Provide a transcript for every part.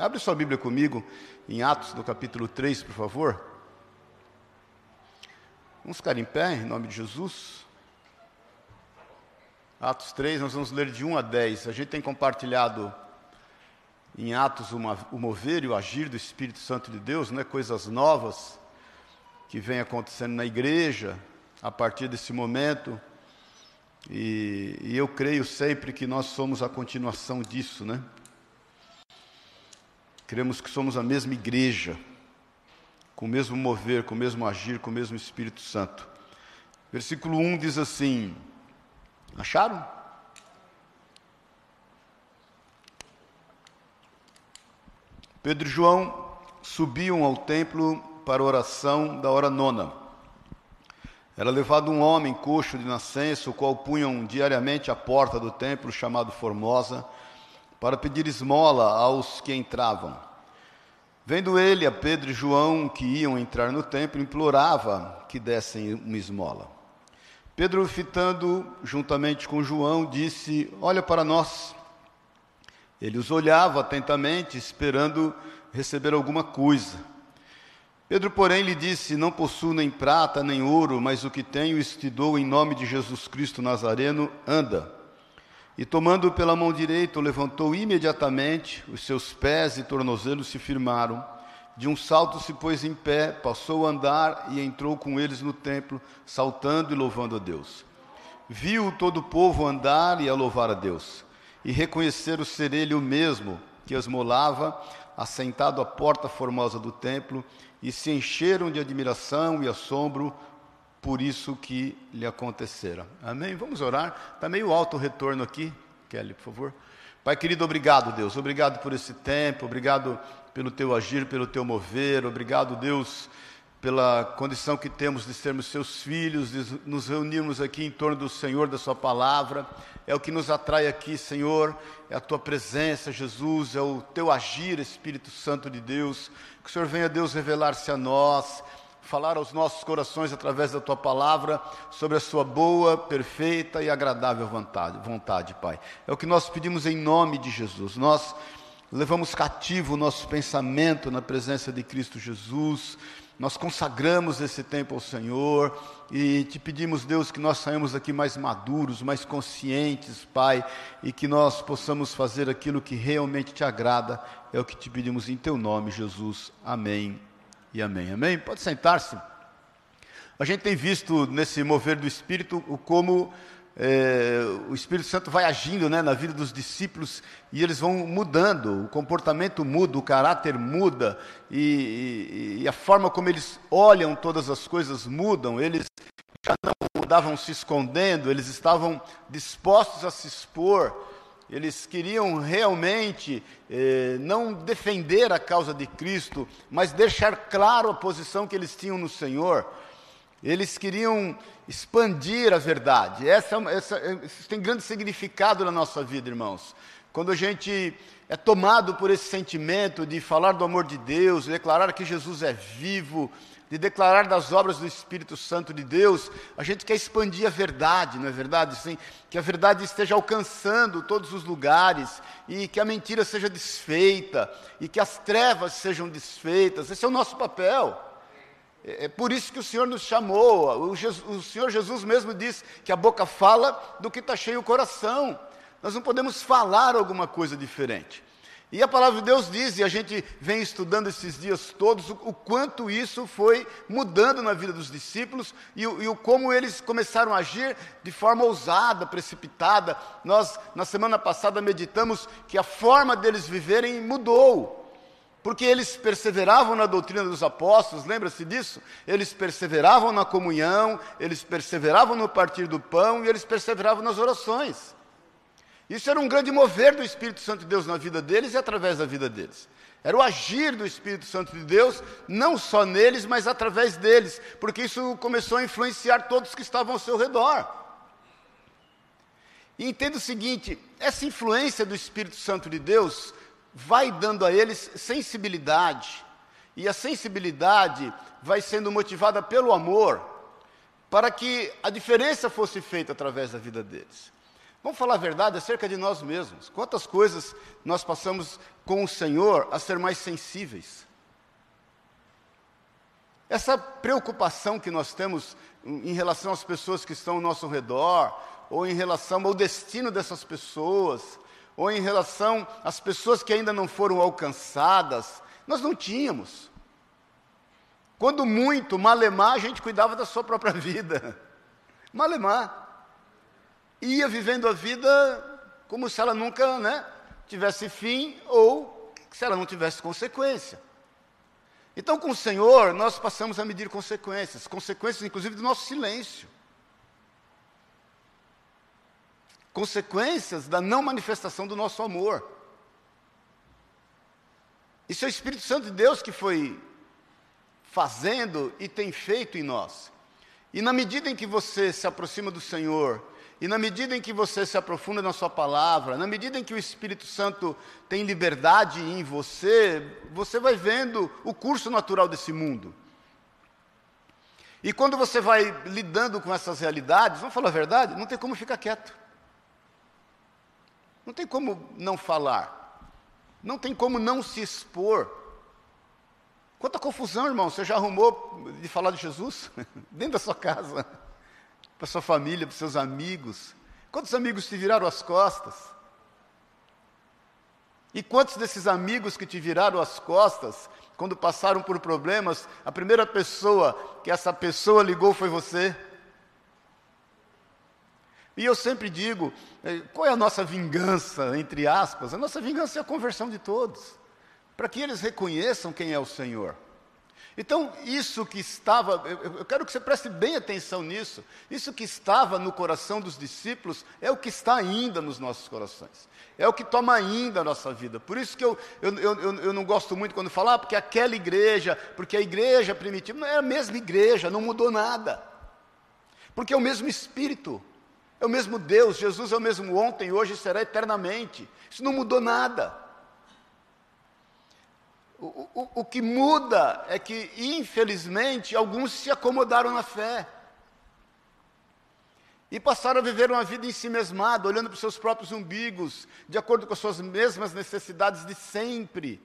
Abre sua Bíblia comigo em Atos do capítulo 3, por favor. Vamos ficar em pé em nome de Jesus. Atos 3, nós vamos ler de 1 a 10. A gente tem compartilhado em Atos uma, o mover e o agir do Espírito Santo de Deus, né? coisas novas que vêm acontecendo na igreja a partir desse momento. E, e, eu creio sempre que nós somos a continuação disso, né? Cremos que somos a mesma igreja, com o mesmo mover, com o mesmo agir, com o mesmo Espírito Santo. Versículo 1 diz assim: Acharam? Pedro e João subiam ao templo para a oração da hora nona. Era levado um homem coxo de nascença, o qual punham diariamente à porta do templo, chamado Formosa, para pedir esmola aos que entravam. Vendo ele a Pedro e João que iam entrar no templo, implorava que dessem uma esmola. Pedro, fitando juntamente com João, disse: Olha para nós. Ele os olhava atentamente, esperando receber alguma coisa. Pedro, porém, lhe disse: Não possuo nem prata nem ouro, mas o que tenho isso te dou em nome de Jesus Cristo Nazareno, anda. E tomando pela mão direita, o levantou imediatamente, os seus pés e tornozelos se firmaram. De um salto se pôs em pé, passou a andar e entrou com eles no templo, saltando e louvando a Deus. Viu todo o povo andar e a louvar a Deus, e reconheceram ser ele o mesmo que esmolava, assentado à porta formosa do templo, e se encheram de admiração e assombro por isso que lhe acontecera. Amém? Vamos orar. Está meio alto o retorno aqui. Kelly, por favor. Pai querido, obrigado, Deus. Obrigado por esse tempo. Obrigado pelo teu agir, pelo teu mover. Obrigado, Deus, pela condição que temos de sermos seus filhos, de nos reunirmos aqui em torno do Senhor, da Sua palavra. É o que nos atrai aqui, Senhor. É a tua presença, Jesus. É o teu agir, Espírito Santo de Deus. Que o Senhor venha, Deus, revelar-se a nós, falar aos nossos corações através da tua palavra sobre a sua boa, perfeita e agradável vontade, vontade, Pai. É o que nós pedimos em nome de Jesus. Nós levamos cativo o nosso pensamento na presença de Cristo Jesus. Nós consagramos esse tempo ao Senhor e te pedimos, Deus, que nós saímos aqui mais maduros, mais conscientes, Pai, e que nós possamos fazer aquilo que realmente te agrada. É o que te pedimos em teu nome, Jesus. Amém e amém. Amém? Pode sentar-se. A gente tem visto nesse mover do Espírito como é, o Espírito Santo vai agindo né, na vida dos discípulos e eles vão mudando, o comportamento muda, o caráter muda e, e, e a forma como eles olham todas as coisas mudam. Eles já não mudavam se escondendo, eles estavam dispostos a se expor. Eles queriam realmente eh, não defender a causa de Cristo, mas deixar claro a posição que eles tinham no Senhor. Eles queriam expandir a verdade. Essa, essa, isso tem grande significado na nossa vida, irmãos. Quando a gente é tomado por esse sentimento de falar do amor de Deus, de declarar que Jesus é vivo, de declarar das obras do Espírito Santo de Deus, a gente quer expandir a verdade, não é verdade? Sim, que a verdade esteja alcançando todos os lugares e que a mentira seja desfeita e que as trevas sejam desfeitas. Esse é o nosso papel. É, é por isso que o Senhor nos chamou. O, Jesus, o Senhor Jesus mesmo diz que a boca fala do que está cheio o coração. Nós não podemos falar alguma coisa diferente. E a palavra de Deus diz, e a gente vem estudando esses dias todos, o, o quanto isso foi mudando na vida dos discípulos e, e, o como eles começaram a agir de forma ousada, precipitada. Nós, na semana passada, meditamos que a forma deles viverem mudou. Porque eles perseveravam na doutrina dos apóstolos, lembra-se disso? Eles perseveravam na comunhão, eles perseveravam no partir do pão e eles perseveravam nas orações. Isso era um grande mover do Espírito Santo de Deus na vida deles e através da vida deles. Era o agir do Espírito Santo de Deus, não só neles, mas através deles, porque isso começou a influenciar todos que estavam ao seu redor. E entenda o seguinte: essa influência do Espírito Santo de Deus vai dando a eles sensibilidade, e a sensibilidade vai sendo motivada pelo amor, para que a diferença fosse feita através da vida deles. Vamos falar a verdade acerca de nós mesmos. Quantas coisas nós passamos com o Senhor a ser mais sensíveis? Essa preocupação que nós temos em relação às pessoas que estão ao nosso redor, ou em relação ao destino dessas pessoas, ou em relação às pessoas que ainda não foram alcançadas, nós não tínhamos. Quando muito, malemar, a gente cuidava da sua própria vida. Malemar. Ia vivendo a vida como se ela nunca né, tivesse fim ou se ela não tivesse consequência. Então, com o Senhor, nós passamos a medir consequências, consequências inclusive do nosso silêncio. Consequências da não manifestação do nosso amor. Isso é o Espírito Santo de Deus que foi fazendo e tem feito em nós. E na medida em que você se aproxima do Senhor, e na medida em que você se aprofunda na Sua palavra, na medida em que o Espírito Santo tem liberdade em você, você vai vendo o curso natural desse mundo. E quando você vai lidando com essas realidades, vamos falar a verdade, não tem como ficar quieto. Não tem como não falar. Não tem como não se expor. Quanta confusão, irmão, você já arrumou de falar de Jesus dentro da sua casa? Para sua família, para seus amigos. Quantos amigos te viraram as costas? E quantos desses amigos que te viraram as costas, quando passaram por problemas, a primeira pessoa que essa pessoa ligou foi você? E eu sempre digo, eh, qual é a nossa vingança, entre aspas? A nossa vingança é a conversão de todos, para que eles reconheçam quem é o Senhor. Então, isso que estava, eu quero que você preste bem atenção nisso, isso que estava no coração dos discípulos é o que está ainda nos nossos corações, é o que toma ainda a nossa vida. Por isso que eu, eu, eu, eu não gosto muito quando falar, ah, porque aquela igreja, porque a igreja primitiva, não é a mesma igreja, não mudou nada, porque é o mesmo Espírito, é o mesmo Deus, Jesus é o mesmo ontem, hoje e será eternamente, isso não mudou nada. O, o, o que muda é que, infelizmente, alguns se acomodaram na fé e passaram a viver uma vida em si mesmada, olhando para os seus próprios umbigos, de acordo com as suas mesmas necessidades de sempre.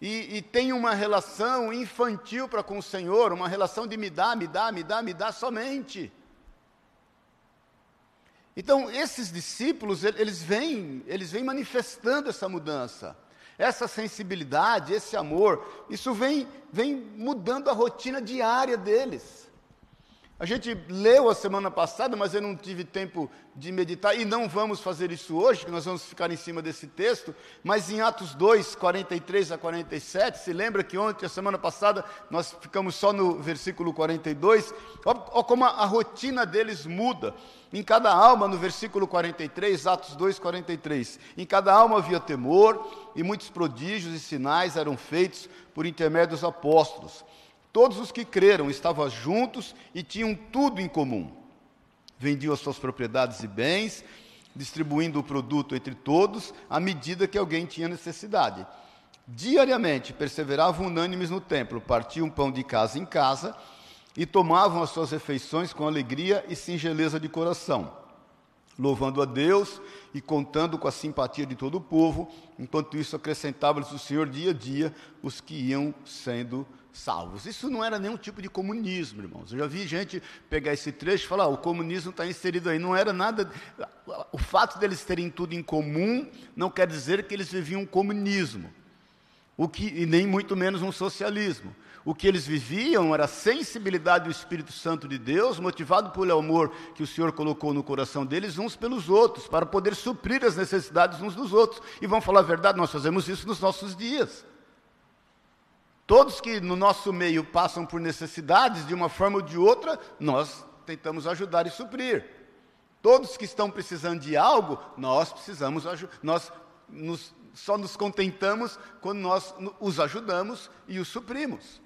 E, e tem uma relação infantil para com o Senhor, uma relação de me dá, me dá, me dá, me dá somente. Então, esses discípulos, eles vêm, eles vêm manifestando essa mudança essa sensibilidade, esse amor, isso vem, vem mudando a rotina diária deles. A gente leu a semana passada, mas eu não tive tempo de meditar, e não vamos fazer isso hoje, que nós vamos ficar em cima desse texto, mas em Atos 2, 43 a 47, se lembra que ontem, a semana passada, nós ficamos só no versículo 42, olha como a, a rotina deles muda. Em cada alma, no versículo 43, Atos 2, 43, em cada alma havia temor, e muitos prodígios e sinais eram feitos por intermédio dos apóstolos. Todos os que creram estavam juntos e tinham tudo em comum. Vendiam as suas propriedades e bens, distribuindo o produto entre todos, à medida que alguém tinha necessidade. Diariamente perseveravam unânimes no templo, partiam pão de casa em casa e tomavam as suas refeições com alegria e singeleza de coração, louvando a Deus e contando com a simpatia de todo o povo. Enquanto isso, acrescentava-lhes o Senhor dia a dia os que iam sendo salvos. Isso não era nenhum tipo de comunismo, irmãos. Eu já vi gente pegar esse trecho e falar: ah, o comunismo está inserido aí. Não era nada. O fato deles terem tudo em comum não quer dizer que eles viviam um comunismo, o que, e nem muito menos um socialismo. O que eles viviam era a sensibilidade do Espírito Santo de Deus, motivado pelo amor que o Senhor colocou no coração deles uns pelos outros, para poder suprir as necessidades uns dos outros. E vamos falar a verdade, nós fazemos isso nos nossos dias. Todos que no nosso meio passam por necessidades, de uma forma ou de outra, nós tentamos ajudar e suprir. Todos que estão precisando de algo, nós precisamos nós nos, só nos contentamos quando nós os ajudamos e os suprimos.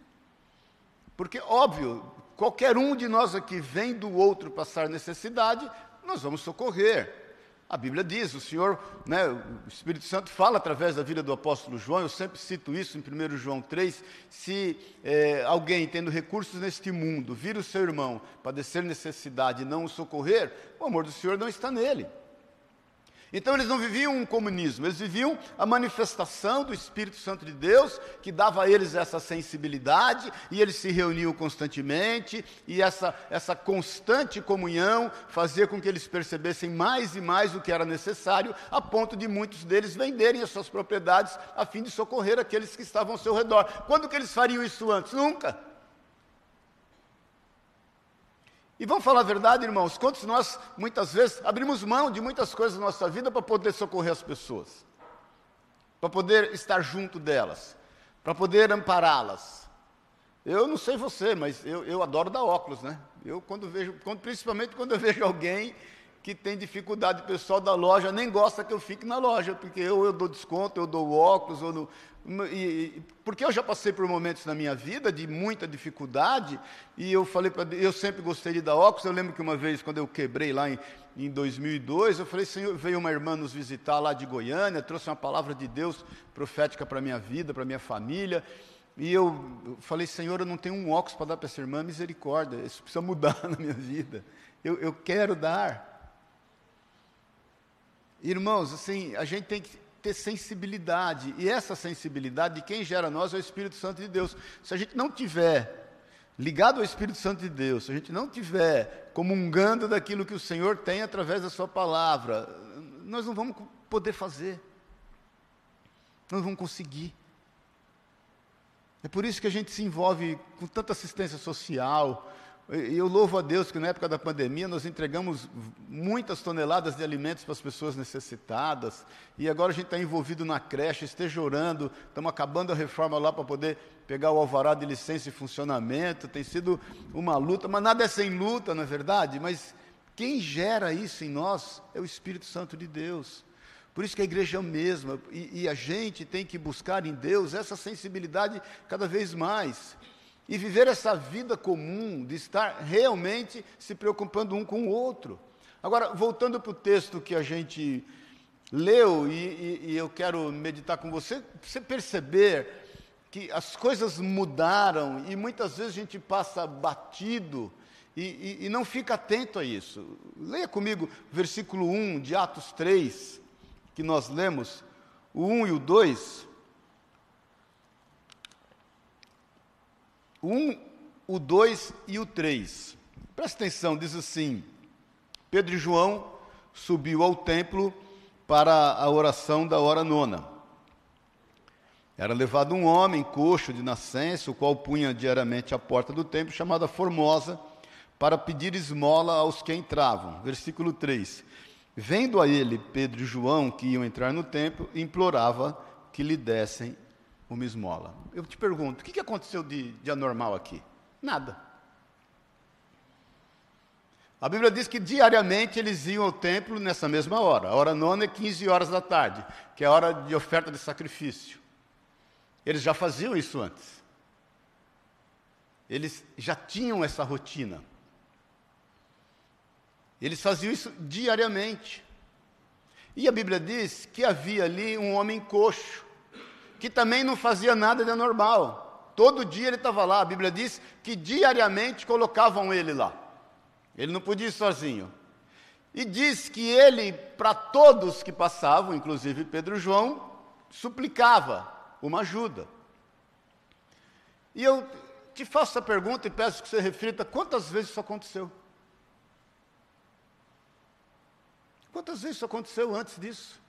Porque, óbvio, qualquer um de nós aqui vem do outro passar necessidade, nós vamos socorrer. A Bíblia diz, o Senhor, né, o Espírito Santo fala através da vida do apóstolo João, eu sempre cito isso em 1 João 3, se é, alguém tendo recursos neste mundo vir o seu irmão padecer necessidade e não o socorrer, o amor do Senhor não está nele. Então eles não viviam um comunismo, eles viviam a manifestação do Espírito Santo de Deus, que dava a eles essa sensibilidade, e eles se reuniam constantemente, e essa, essa constante comunhão fazia com que eles percebessem mais e mais o que era necessário, a ponto de muitos deles venderem as suas propriedades a fim de socorrer aqueles que estavam ao seu redor. Quando que eles fariam isso antes? Nunca. E vamos falar a verdade, irmãos, quantos nós, muitas vezes, abrimos mão de muitas coisas na nossa vida para poder socorrer as pessoas, para poder estar junto delas, para poder ampará-las. Eu não sei você, mas eu, eu adoro dar óculos, né? Eu, quando vejo, quando, principalmente quando eu vejo alguém que tem dificuldade, o pessoal da loja nem gosta que eu fique na loja, porque eu, eu dou desconto, eu dou óculos, no, e, porque eu já passei por momentos na minha vida de muita dificuldade, e eu falei para eu sempre gostei de dar óculos. Eu lembro que uma vez, quando eu quebrei lá em, em 2002, eu falei: Senhor, veio uma irmã nos visitar lá de Goiânia, trouxe uma palavra de Deus profética para a minha vida, para a minha família. E eu falei: Senhor, eu não tenho um óculos para dar para essa irmã, misericórdia, isso precisa mudar na minha vida. Eu, eu quero dar. Irmãos, assim, a gente tem que ter sensibilidade. E essa sensibilidade, de quem gera nós é o Espírito Santo de Deus. Se a gente não tiver ligado ao Espírito Santo de Deus, se a gente não tiver comungando daquilo que o Senhor tem através da Sua palavra, nós não vamos poder fazer. Nós não vamos conseguir. É por isso que a gente se envolve com tanta assistência social, e eu louvo a Deus que na época da pandemia nós entregamos muitas toneladas de alimentos para as pessoas necessitadas, e agora a gente está envolvido na creche, esteja orando, estamos acabando a reforma lá para poder pegar o alvará de licença e funcionamento, tem sido uma luta, mas nada é sem luta, não é verdade? Mas quem gera isso em nós é o Espírito Santo de Deus. Por isso que a igreja é mesma, e, e a gente tem que buscar em Deus essa sensibilidade cada vez mais e viver essa vida comum de estar realmente se preocupando um com o outro. Agora, voltando para o texto que a gente leu, e, e, e, eu quero meditar com você, você perceber que as coisas mudaram e muitas vezes a gente passa batido e, e não fica atento a isso. Leia comigo versículo 1 de Atos 3, que nós lemos, o 1 e o 2. O 1, o 2 e o 3. Presta atenção, diz assim: Pedro e João subiu ao templo para a oração da hora nona. Era levado um homem coxo de nascença, o qual punha diariamente à porta do templo, chamada Formosa, para pedir esmola aos que entravam. Versículo 3. Vendo a ele Pedro e João que iam entrar no templo, implorava que lhe dessem uma esmola. Eu te pergunto, o que aconteceu de, de anormal aqui? Nada. A Bíblia diz que diariamente eles iam ao templo nessa mesma hora. A hora nona é 15 horas da tarde, que é a hora de oferta de sacrifício. Eles já faziam isso antes. Eles já tinham essa rotina. Eles faziam isso diariamente. E a Bíblia diz que havia ali um homem coxo que também não fazia nada de anormal. Todo dia ele estava lá. A Bíblia diz que diariamente colocavam ele lá. Ele não podia ir sozinho. E diz que ele, para todos que passavam, inclusive Pedro e João, suplicava uma ajuda. E eu te faço essa pergunta e peço que você reflita: quantas vezes isso aconteceu? Quantas vezes isso aconteceu antes disso?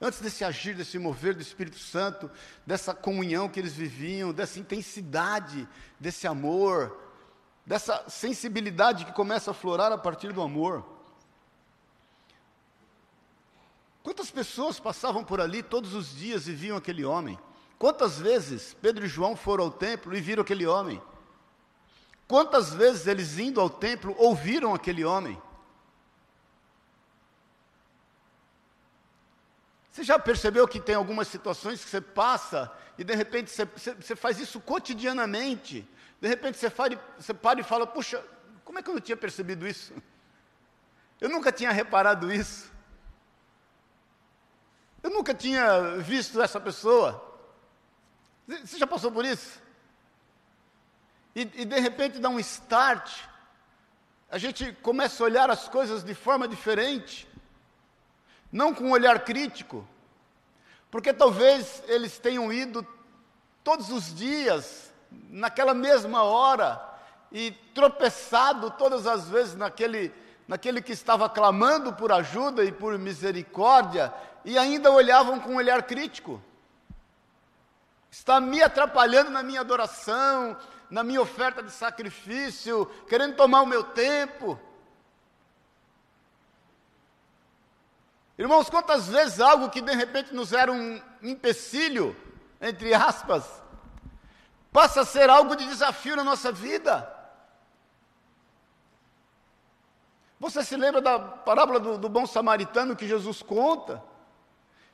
Antes desse agir, desse mover do Espírito Santo, dessa comunhão que eles viviam, dessa intensidade, desse amor, dessa sensibilidade que começa a florar a partir do amor. Quantas pessoas passavam por ali todos os dias e viam aquele homem? Quantas vezes Pedro e João foram ao templo e viram aquele homem? Quantas vezes eles indo ao templo ouviram aquele homem? Você já percebeu que tem algumas situações que você passa e de repente você, você, você faz isso cotidianamente? De repente você, faz, você para e fala: Puxa, como é que eu não tinha percebido isso? Eu nunca tinha reparado isso. Eu nunca tinha visto essa pessoa. Você já passou por isso? E, e, de repente dá um start, a gente começa a olhar as coisas de forma diferente. Não com um olhar crítico, porque talvez eles tenham ido todos os dias, naquela mesma hora, e tropeçado todas as vezes naquele, naquele que estava clamando por ajuda e por misericórdia, e ainda olhavam com um olhar crítico. Está me atrapalhando na minha adoração, na minha oferta de sacrifício, querendo tomar o meu tempo. Irmãos, quantas vezes algo que de repente nos era um empecilho, entre aspas, passa a ser algo de desafio na nossa vida. Você se lembra da parábola do, do bom samaritano que Jesus conta?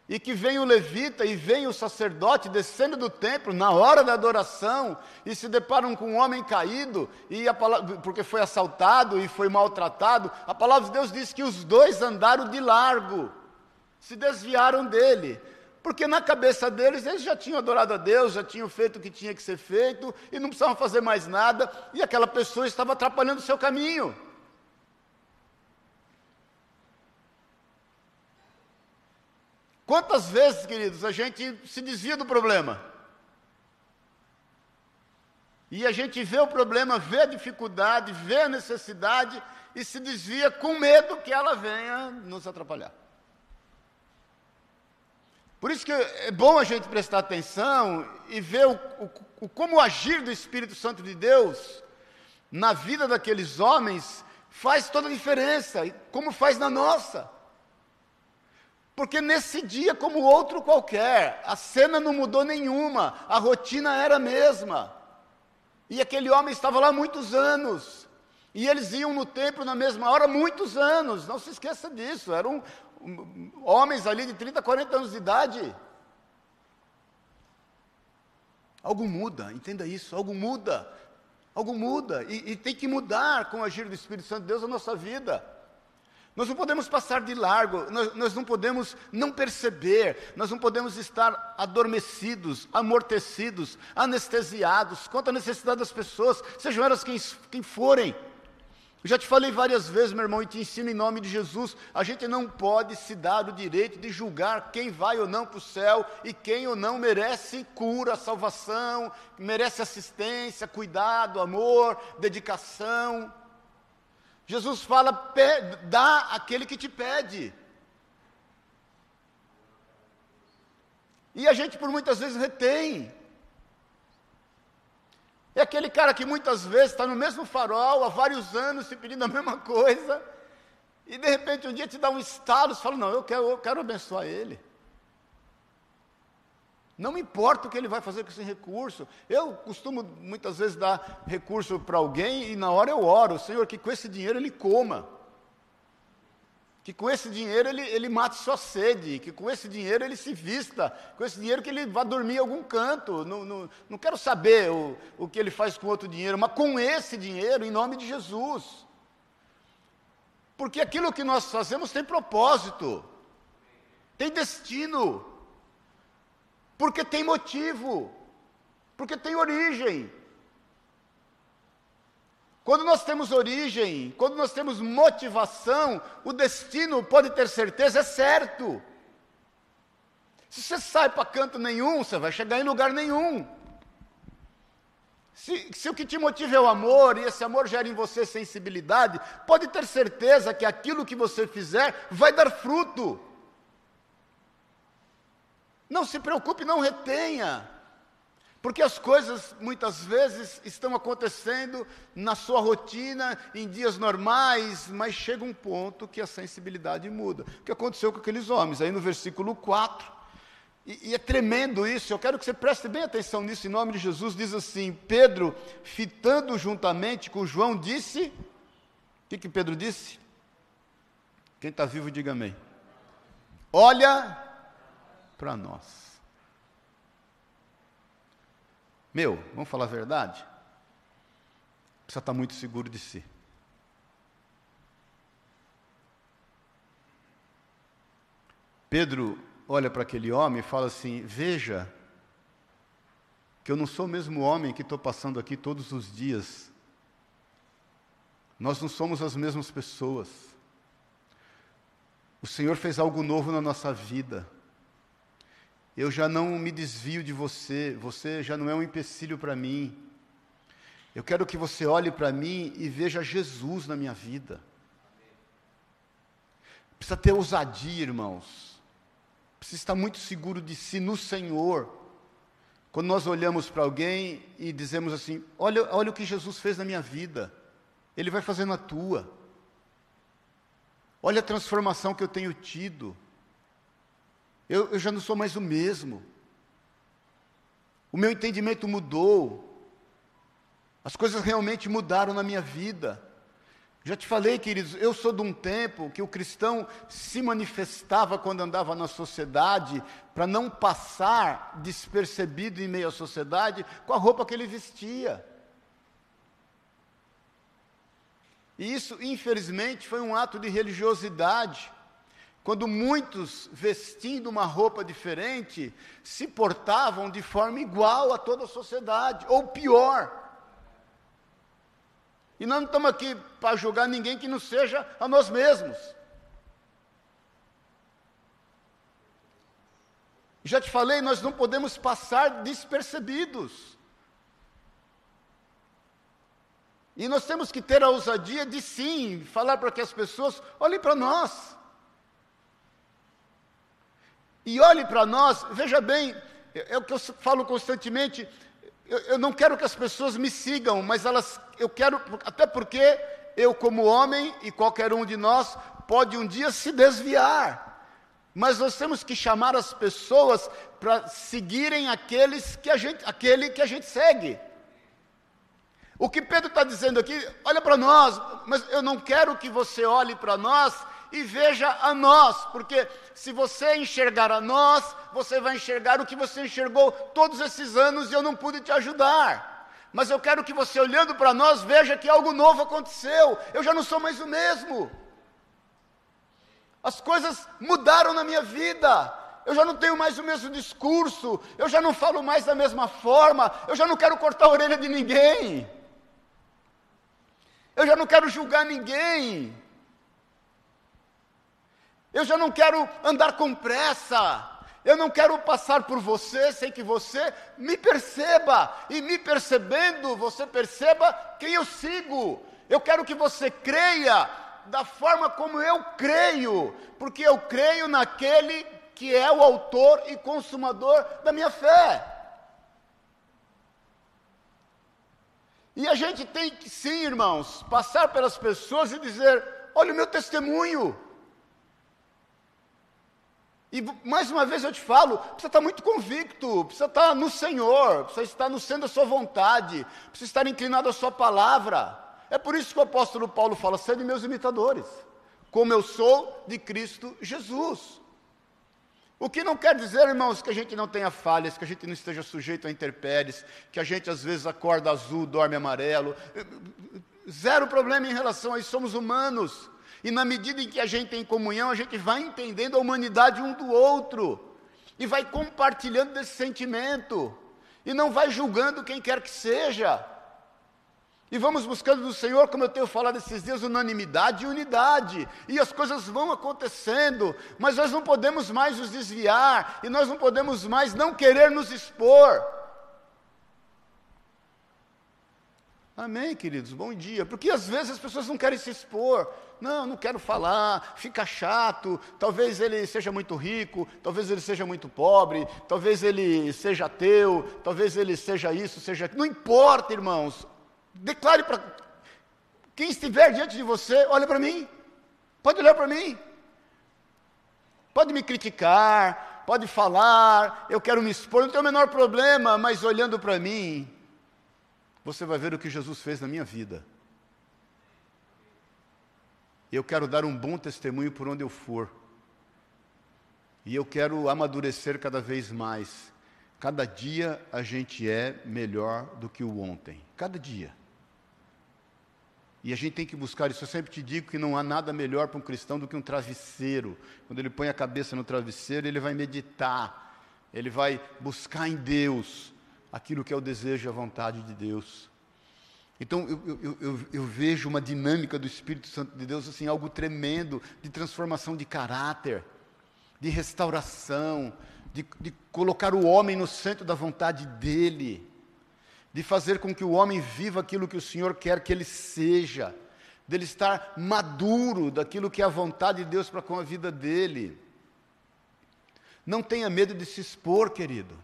E que vem o levita e vem o sacerdote descendo do templo na hora da adoração e se deparam com um homem caído, e palavra, porque foi assaltado e foi maltratado. A palavra de Deus diz que os dois andaram de largo, se desviaram dele, porque na cabeça deles eles já tinham adorado a Deus, já tinham feito o que tinha que ser feito e não precisavam fazer mais nada, e aquela pessoa estava atrapalhando o seu caminho. Quantas vezes, queridos, a gente se desvia do problema? E a gente vê o problema, vê a dificuldade, vê a necessidade e se desvia com medo que ela venha nos atrapalhar. Por isso que é bom a gente prestar atenção e ver o, o, o como o agir do Espírito Santo de Deus na vida daqueles homens faz toda a diferença, como faz na nossa. Porque nesse dia, como outro qualquer, a cena não mudou nenhuma, a rotina era a mesma. E aquele homem estava lá muitos anos. E eles iam no templo na mesma hora muitos anos. Não se esqueça disso. Eram homens ali de 30, 40 anos de idade. Algo muda, entenda isso, algo muda. Algo muda. E, e tem que mudar com o agir do Espírito Santo de Deus na nossa vida. Nós não podemos passar de largo, nós, nós, não podemos não perceber, nós não podemos estar adormecidos, amortecidos, anestesiados quanto à necessidade das pessoas, sejam elas quem, quem forem. Eu já te falei várias vezes, meu irmão, e te ensino em nome de Jesus: a gente não pode se dar o direito de julgar quem vai ou não para o céu e quem ou não merece cura, salvação, merece assistência, cuidado, amor, dedicação. Jesus fala: dá aquele que te pede. E a gente por muitas vezes retém. É aquele cara que muitas vezes está no mesmo farol há vários anos se pedindo a mesma coisa, e de repente um dia te dá um estalo, você fala: Não, eu quero, eu quero abençoar ele. Não me importa o que ele vai fazer com esse recurso. Eu costumo muitas vezes dar recurso para alguém e na hora eu oro, Senhor, que com esse dinheiro ele coma. Que com esse dinheiro ele, ele mate sua sede, que com esse dinheiro ele se vista, com esse dinheiro que ele vá dormir em algum canto. Não, não, não quero saber o, o que ele faz com outro dinheiro, mas com esse dinheiro, em nome de Jesus. Porque aquilo que nós fazemos tem propósito, tem destino porque tem motivo, porque tem origem. Quando nós temos origem, quando nós temos motivação, o destino, pode ter certeza, é certo. Se você sai para canto nenhum, você vai chegar em lugar nenhum. Se, se, o que te motiva é o amor, e esse amor gera em você sensibilidade, pode ter certeza que aquilo que você fizer vai dar fruto. Não se preocupe, não retenha. Porque as coisas muitas vezes estão acontecendo na sua rotina, em dias normais, mas chega um ponto que a sensibilidade muda. O que aconteceu com aqueles homens? Aí no versículo 4, e, e é tremendo isso, eu quero que você preste bem atenção nisso, em nome de Jesus, diz assim: Pedro, fitando juntamente com João, disse: O que, que Pedro disse? Quem está vivo, diga amém. Olha para nós. Meu, vamos falar a verdade? Precisa estar muito seguro de si. Pedro olha para aquele homem e fala assim: Veja, que eu não sou o mesmo homem que estou passando aqui todos os dias. Nós não somos as mesmas pessoas. O Senhor fez algo novo na nossa vida. Eu já não me desvio de você, você já não é um empecilho para mim. Eu quero que você olhe para mim e veja Jesus na minha vida. Precisa ter ousadia, irmãos. Precisa estar muito seguro de si no Senhor. Quando nós olhamos para alguém e dizemos assim: olha, olha o que Jesus fez na minha vida, Ele vai fazer na tua. Olha a transformação que eu tenho tido. Eu, eu já não sou mais o mesmo. O meu entendimento mudou. As coisas realmente mudaram na minha vida. Já te falei, queridos, eu sou de um tempo que o cristão se manifestava quando andava na sociedade para não passar despercebido em meio à sociedade com a roupa que ele vestia. E isso, infelizmente, foi um ato de religiosidade. Quando muitos, vestindo uma roupa diferente, se portavam de forma igual a toda a sociedade, ou pior. E nós não estamos aqui para julgar ninguém que não seja a nós mesmos. Já te falei, nós não podemos passar despercebidos. E nós temos que ter a ousadia de sim falar para que as pessoas olhem para nós. E olhe para nós, veja bem, é o que eu falo constantemente, eu, eu, não quero que as pessoas me sigam, mas elas, eu quero, até porque eu, como homem, e qualquer um de nós, pode um dia se desviar. Mas nós temos que chamar as pessoas para seguirem aqueles que a gente, aquele que a gente segue. O que Pedro está dizendo aqui, olha para nós, mas eu não quero que você olhe para nós e veja a nós, porque se você enxergar a nós, você vai enxergar o que você enxergou todos esses anos e eu não pude te ajudar. Mas eu quero que você, olhando para nós, veja que algo novo aconteceu. Eu já não sou mais o mesmo. As coisas mudaram na minha vida. Eu já não tenho mais o mesmo discurso. Eu já não falo mais da mesma forma. Eu já não quero cortar a orelha de ninguém. Eu já não quero julgar ninguém. Eu já não quero andar com pressa. Eu não quero passar por você sem que você me perceba. E me percebendo, você perceba quem eu sigo. Eu quero que você creia da forma como eu creio, porque eu creio naquele que é o autor e consumador da minha fé. E a gente tem que, sim, irmãos, passar pelas pessoas e dizer: olha o meu testemunho. E mais uma vez eu te falo, precisa estar muito convicto, precisa estar no Senhor, precisa estar no centro da sua vontade, precisa estar inclinado à sua palavra. É por isso que o apóstolo Paulo fala: sede meus imitadores, como eu sou de Cristo Jesus. O que não quer dizer, irmãos, que a gente não tenha falhas, que a gente não esteja sujeito a intempéries, que a gente às vezes acorda azul, dorme amarelo. Zero problema em relação a isso, somos humanos. E na medida em que a gente tem comunhão, a gente vai entendendo a humanidade um do outro. E vai compartilhando desse sentimento. E não vai julgando quem quer que seja. E vamos buscando do Senhor, como eu tenho falado esses dias, unanimidade e unidade. E as coisas vão acontecendo, mas nós não podemos mais nos desviar, e nós não podemos mais não querer nos expor. Amém, queridos? Bom dia. Porque às vezes as pessoas não querem se expor. Não, não quero falar, fica chato. Talvez ele seja muito rico, talvez ele seja muito pobre, talvez ele seja ateu, talvez ele seja isso, seja. Não importa, irmãos. Declare para quem estiver diante de você: olha para mim. Pode olhar para mim. Pode me criticar, pode falar, eu quero me expor, não tem o menor problema, mas olhando para mim, você vai ver o que Jesus fez na minha vida. Eu quero dar um bom testemunho por onde eu for. E eu quero amadurecer cada vez mais. Cada dia a gente é melhor do que o ontem. Cada dia. E a gente tem que buscar isso. Eu sempre te digo que não há nada melhor para um cristão do que um travesseiro. Quando ele põe a cabeça no travesseiro, ele vai meditar, ele vai buscar em Deus aquilo que é o desejo e a vontade de Deus. Então eu, eu, eu, eu, vejo uma dinâmica do Espírito Santo de Deus, assim, algo tremendo, de transformação de caráter, de restauração, de, de colocar o homem no centro da vontade dele, de fazer com que o homem viva aquilo que o Senhor quer que ele seja, dele estar maduro daquilo que é a vontade de Deus para com a vida dele. Não tenha medo de se expor, querido.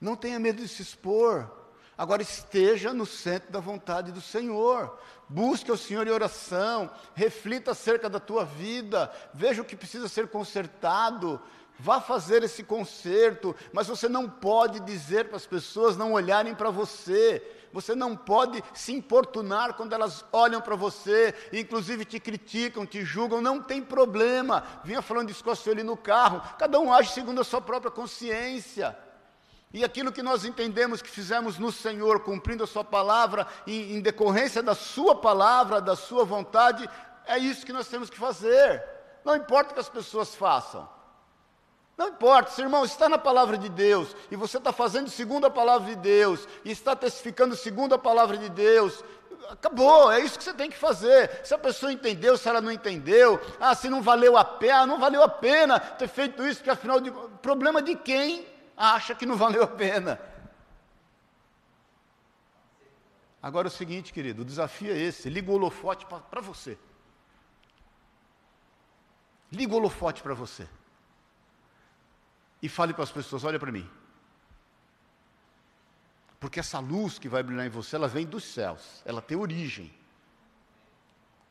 Não tenha medo de se expor. Agora esteja no centro da vontade do Senhor. Busque o Senhor em oração, reflita acerca da tua vida, veja o que precisa ser consertado, vá fazer esse conserto, mas você não pode dizer para as pessoas não olharem para você. Você não pode se importunar quando elas olham para você, inclusive te criticam, te julgam, não tem problema. Vinha falando isso com ali no carro. Cada um age segundo a sua própria consciência. E aquilo que nós entendemos que fizemos no Senhor, cumprindo a Sua palavra, em, em, decorrência da Sua palavra, da Sua vontade, é isso que nós temos que fazer. Não importa o que as pessoas façam. Não importa, se irmão está na palavra de Deus, e você está fazendo segundo a palavra de Deus, e está testificando segundo a palavra de Deus, acabou, é isso que você tem que fazer. Se a pessoa entendeu, se ela não entendeu, ah, se não valeu a pena, não valeu a pena ter feito isso, porque afinal de problema de quem? Acha que não valeu a pena. Agora é o seguinte, querido, o desafio é esse: liga o holofote para você. Liga o holofote para você. E fale para as pessoas: olha para mim. Porque essa luz que vai brilhar em você, ela vem dos céus, ela tem origem.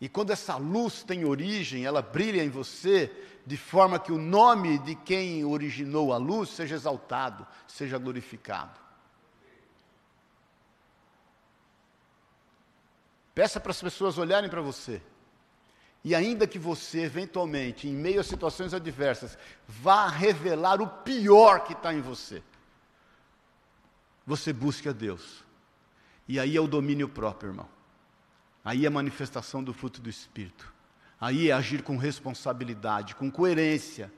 E quando essa luz tem origem, ela brilha em você, de forma que o nome de quem originou a luz seja exaltado, seja glorificado. Peça para as pessoas olharem para você. E ainda que você, eventualmente, em meio a situações adversas, vá revelar o pior que está em você, você busque a Deus. E aí é o domínio próprio, irmão. Aí é manifestação do fruto do Espírito. Aí é agir com responsabilidade, com coerência.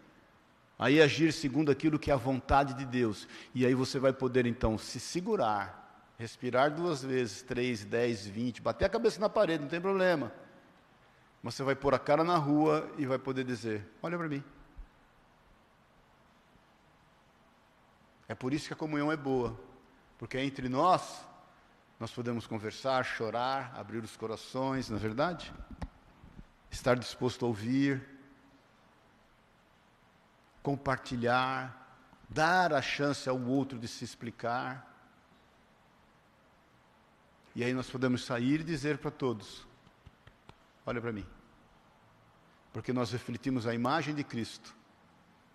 Aí é agir segundo aquilo que é a vontade de Deus. E aí você vai poder então se segurar, respirar duas vezes, três, dez, vinte, bater a cabeça na parede, não tem problema. Mas você vai pôr a cara na rua e vai poder dizer: Olha para mim. É por isso que a comunhão é boa, porque é entre nós nós podemos conversar, chorar, abrir os corações, não é verdade? Estar disposto a ouvir, compartilhar, dar a chance ao outro de se explicar. E aí nós podemos sair e dizer para todos: olha para mim. Porque nós refletimos a imagem de Cristo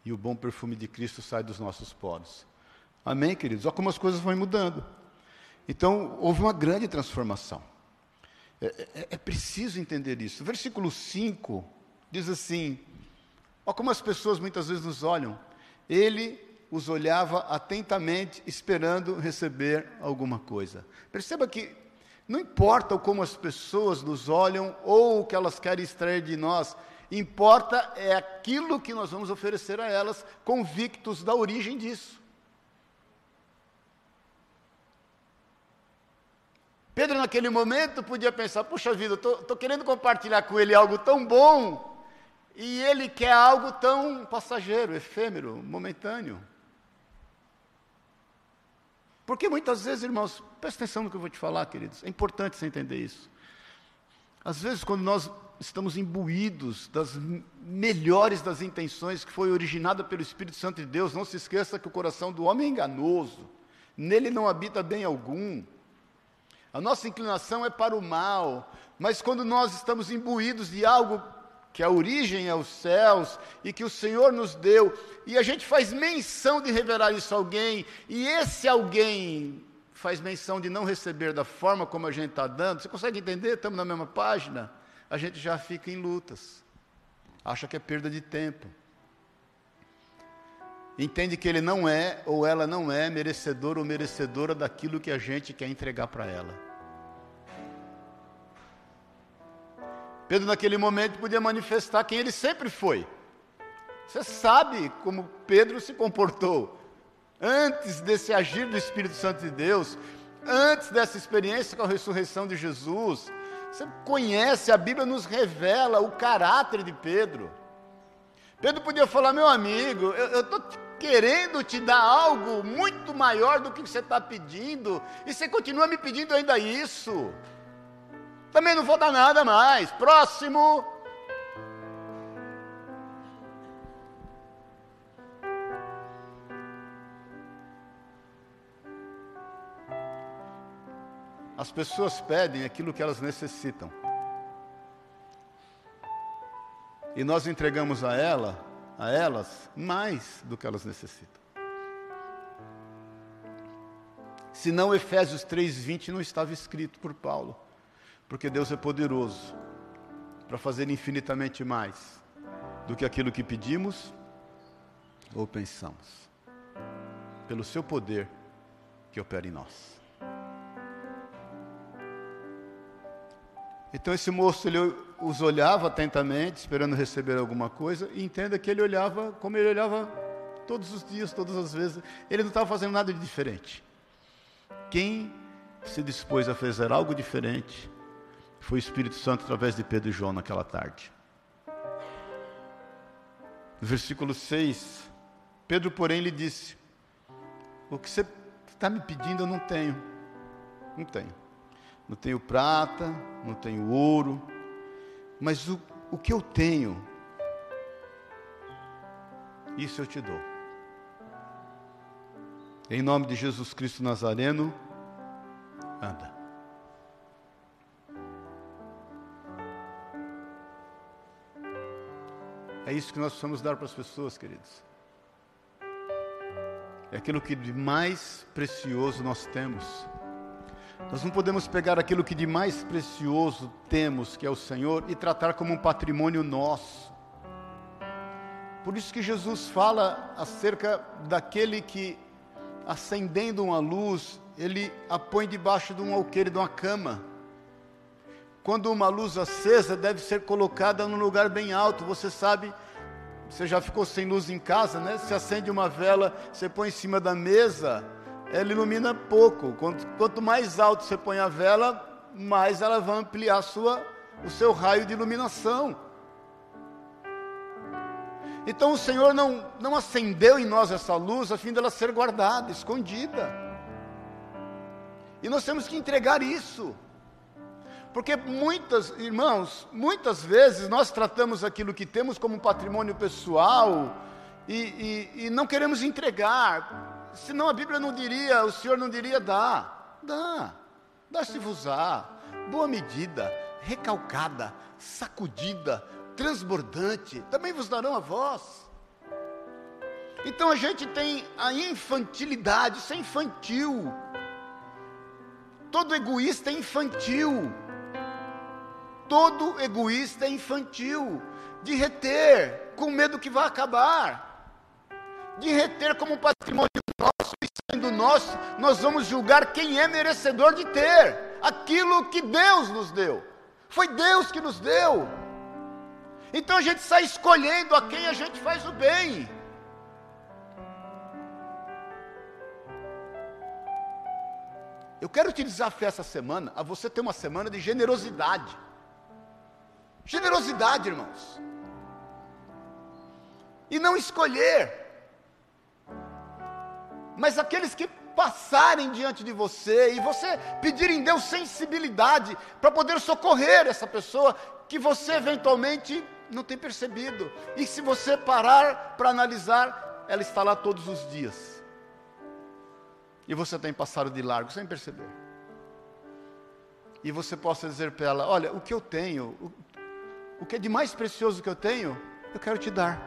e o bom perfume de Cristo sai dos nossos poros. Amém, queridos? Olha como as coisas vão mudando. Então, houve uma grande transformação. É, é, é preciso entender isso. versículo 5 diz assim: Olha como as pessoas muitas vezes nos olham. Ele os olhava atentamente, esperando receber alguma coisa. Perceba que não importa como as pessoas nos olham ou o que elas querem extrair de nós, importa é aquilo que nós vamos oferecer a elas, convictos da origem disso. Pedro, naquele momento, podia pensar: puxa vida, estou querendo compartilhar com ele algo tão bom, e ele quer algo tão passageiro, efêmero, momentâneo. Porque muitas vezes, irmãos, presta atenção no que eu vou te falar, queridos, é importante você entender isso. Às vezes, quando nós estamos imbuídos das melhores das intenções que foi originada pelo Espírito Santo de Deus, não se esqueça que o coração do homem é enganoso, nele não habita bem algum. A nossa inclinação é para o mal, mas quando nós estamos imbuídos de algo que a origem é os céus e que o Senhor nos deu, e a gente faz menção de revelar isso a alguém, e esse alguém faz menção de não receber da forma como a gente está dando, você consegue entender? Estamos na mesma página? A gente já fica em lutas, acha que é perda de tempo. Entende que ele não é ou ela não é merecedor ou merecedora daquilo que a gente quer entregar para ela. Pedro, naquele momento, podia manifestar quem ele sempre foi. Você sabe como Pedro se comportou antes desse agir do Espírito Santo de Deus. antes dessa experiência com a ressurreição de Jesus. Você conhece, a Bíblia nos revela o caráter de Pedro. Pedro podia falar, meu amigo, eu estou querendo te dar algo muito maior do que você está pedindo, e você continua me pedindo ainda isso. Também não vou dar nada mais. Próximo. As pessoas pedem aquilo que elas necessitam. E nós entregamos a ela, a elas, mais do que elas necessitam. Senão Efésios 3:20 não estava escrito por Paulo, porque Deus é poderoso para fazer infinitamente mais do que aquilo que pedimos ou pensamos, pelo seu poder que opera em nós. Então esse moço ele os olhava atentamente, esperando receber alguma coisa, e entenda que ele olhava como ele olhava todos os dias, todas as vezes. Ele não estava fazendo nada de diferente. Quem se dispôs a fazer algo diferente foi o Espírito Santo através de Pedro e João naquela tarde. No versículo 6, Pedro, porém, lhe disse: O que você está me pedindo eu não tenho. Não tenho não tenho prata, não tenho ouro, mas o, o que eu tenho, isso eu te dou. Em nome de Jesus Cristo Nazareno, anda. É isso que nós precisamos dar para as pessoas, queridos. É aquilo que de mais precioso nós temos. Nós não podemos pegar aquilo que de mais precioso temos, que é o Senhor, e tratar como um patrimônio nosso. Por isso que Jesus fala acerca daquele que, acendendo uma luz, ele a põe debaixo de um alqueire, de uma cama. Quando uma luz acesa deve ser colocada num lugar bem alto, você sabe, você já ficou sem luz em casa, né? Se acende uma vela, você põe em cima da mesa, ela ilumina pouco. Quanto, quanto mais alto você põe a vela, mais ela vai ampliar sua, o seu raio de iluminação. Então o Senhor não, não acendeu em nós essa luz a fim dela ser guardada, escondida. E nós temos que entregar isso. Porque muitas, irmãos, muitas vezes nós tratamos aquilo que temos como patrimônio pessoal e, e, e não queremos entregar senão a Bíblia não diria, o Senhor não diria dá, dá, dá-se-vos-á, boa medida, recalcada, sacudida, transbordante, também vos darão a vós. Então a gente tem a infantilidade, isso é infantil. Todo egoísta é infantil. Todo egoísta é infantil. De reter, com medo que vai acabar. De reter como patrimônio nosso e sendo nosso, nós vamos julgar quem é merecedor de ter aquilo que Deus nos deu. Foi Deus que nos deu. Então a gente sai escolhendo a quem a gente faz o bem. Eu quero te desafiar essa semana a você ter uma semana de generosidade. Generosidade, irmãos. E não escolher mas aqueles que passarem diante de você e você pedir em Deus sensibilidade para poder socorrer essa pessoa que você eventualmente não tem percebido. E se você parar para analisar, ela está lá todos os dias. E você tem passado de largo sem perceber. E você possa dizer para ela: Olha, o que eu tenho, o, o que é de mais precioso que eu tenho, eu quero te dar.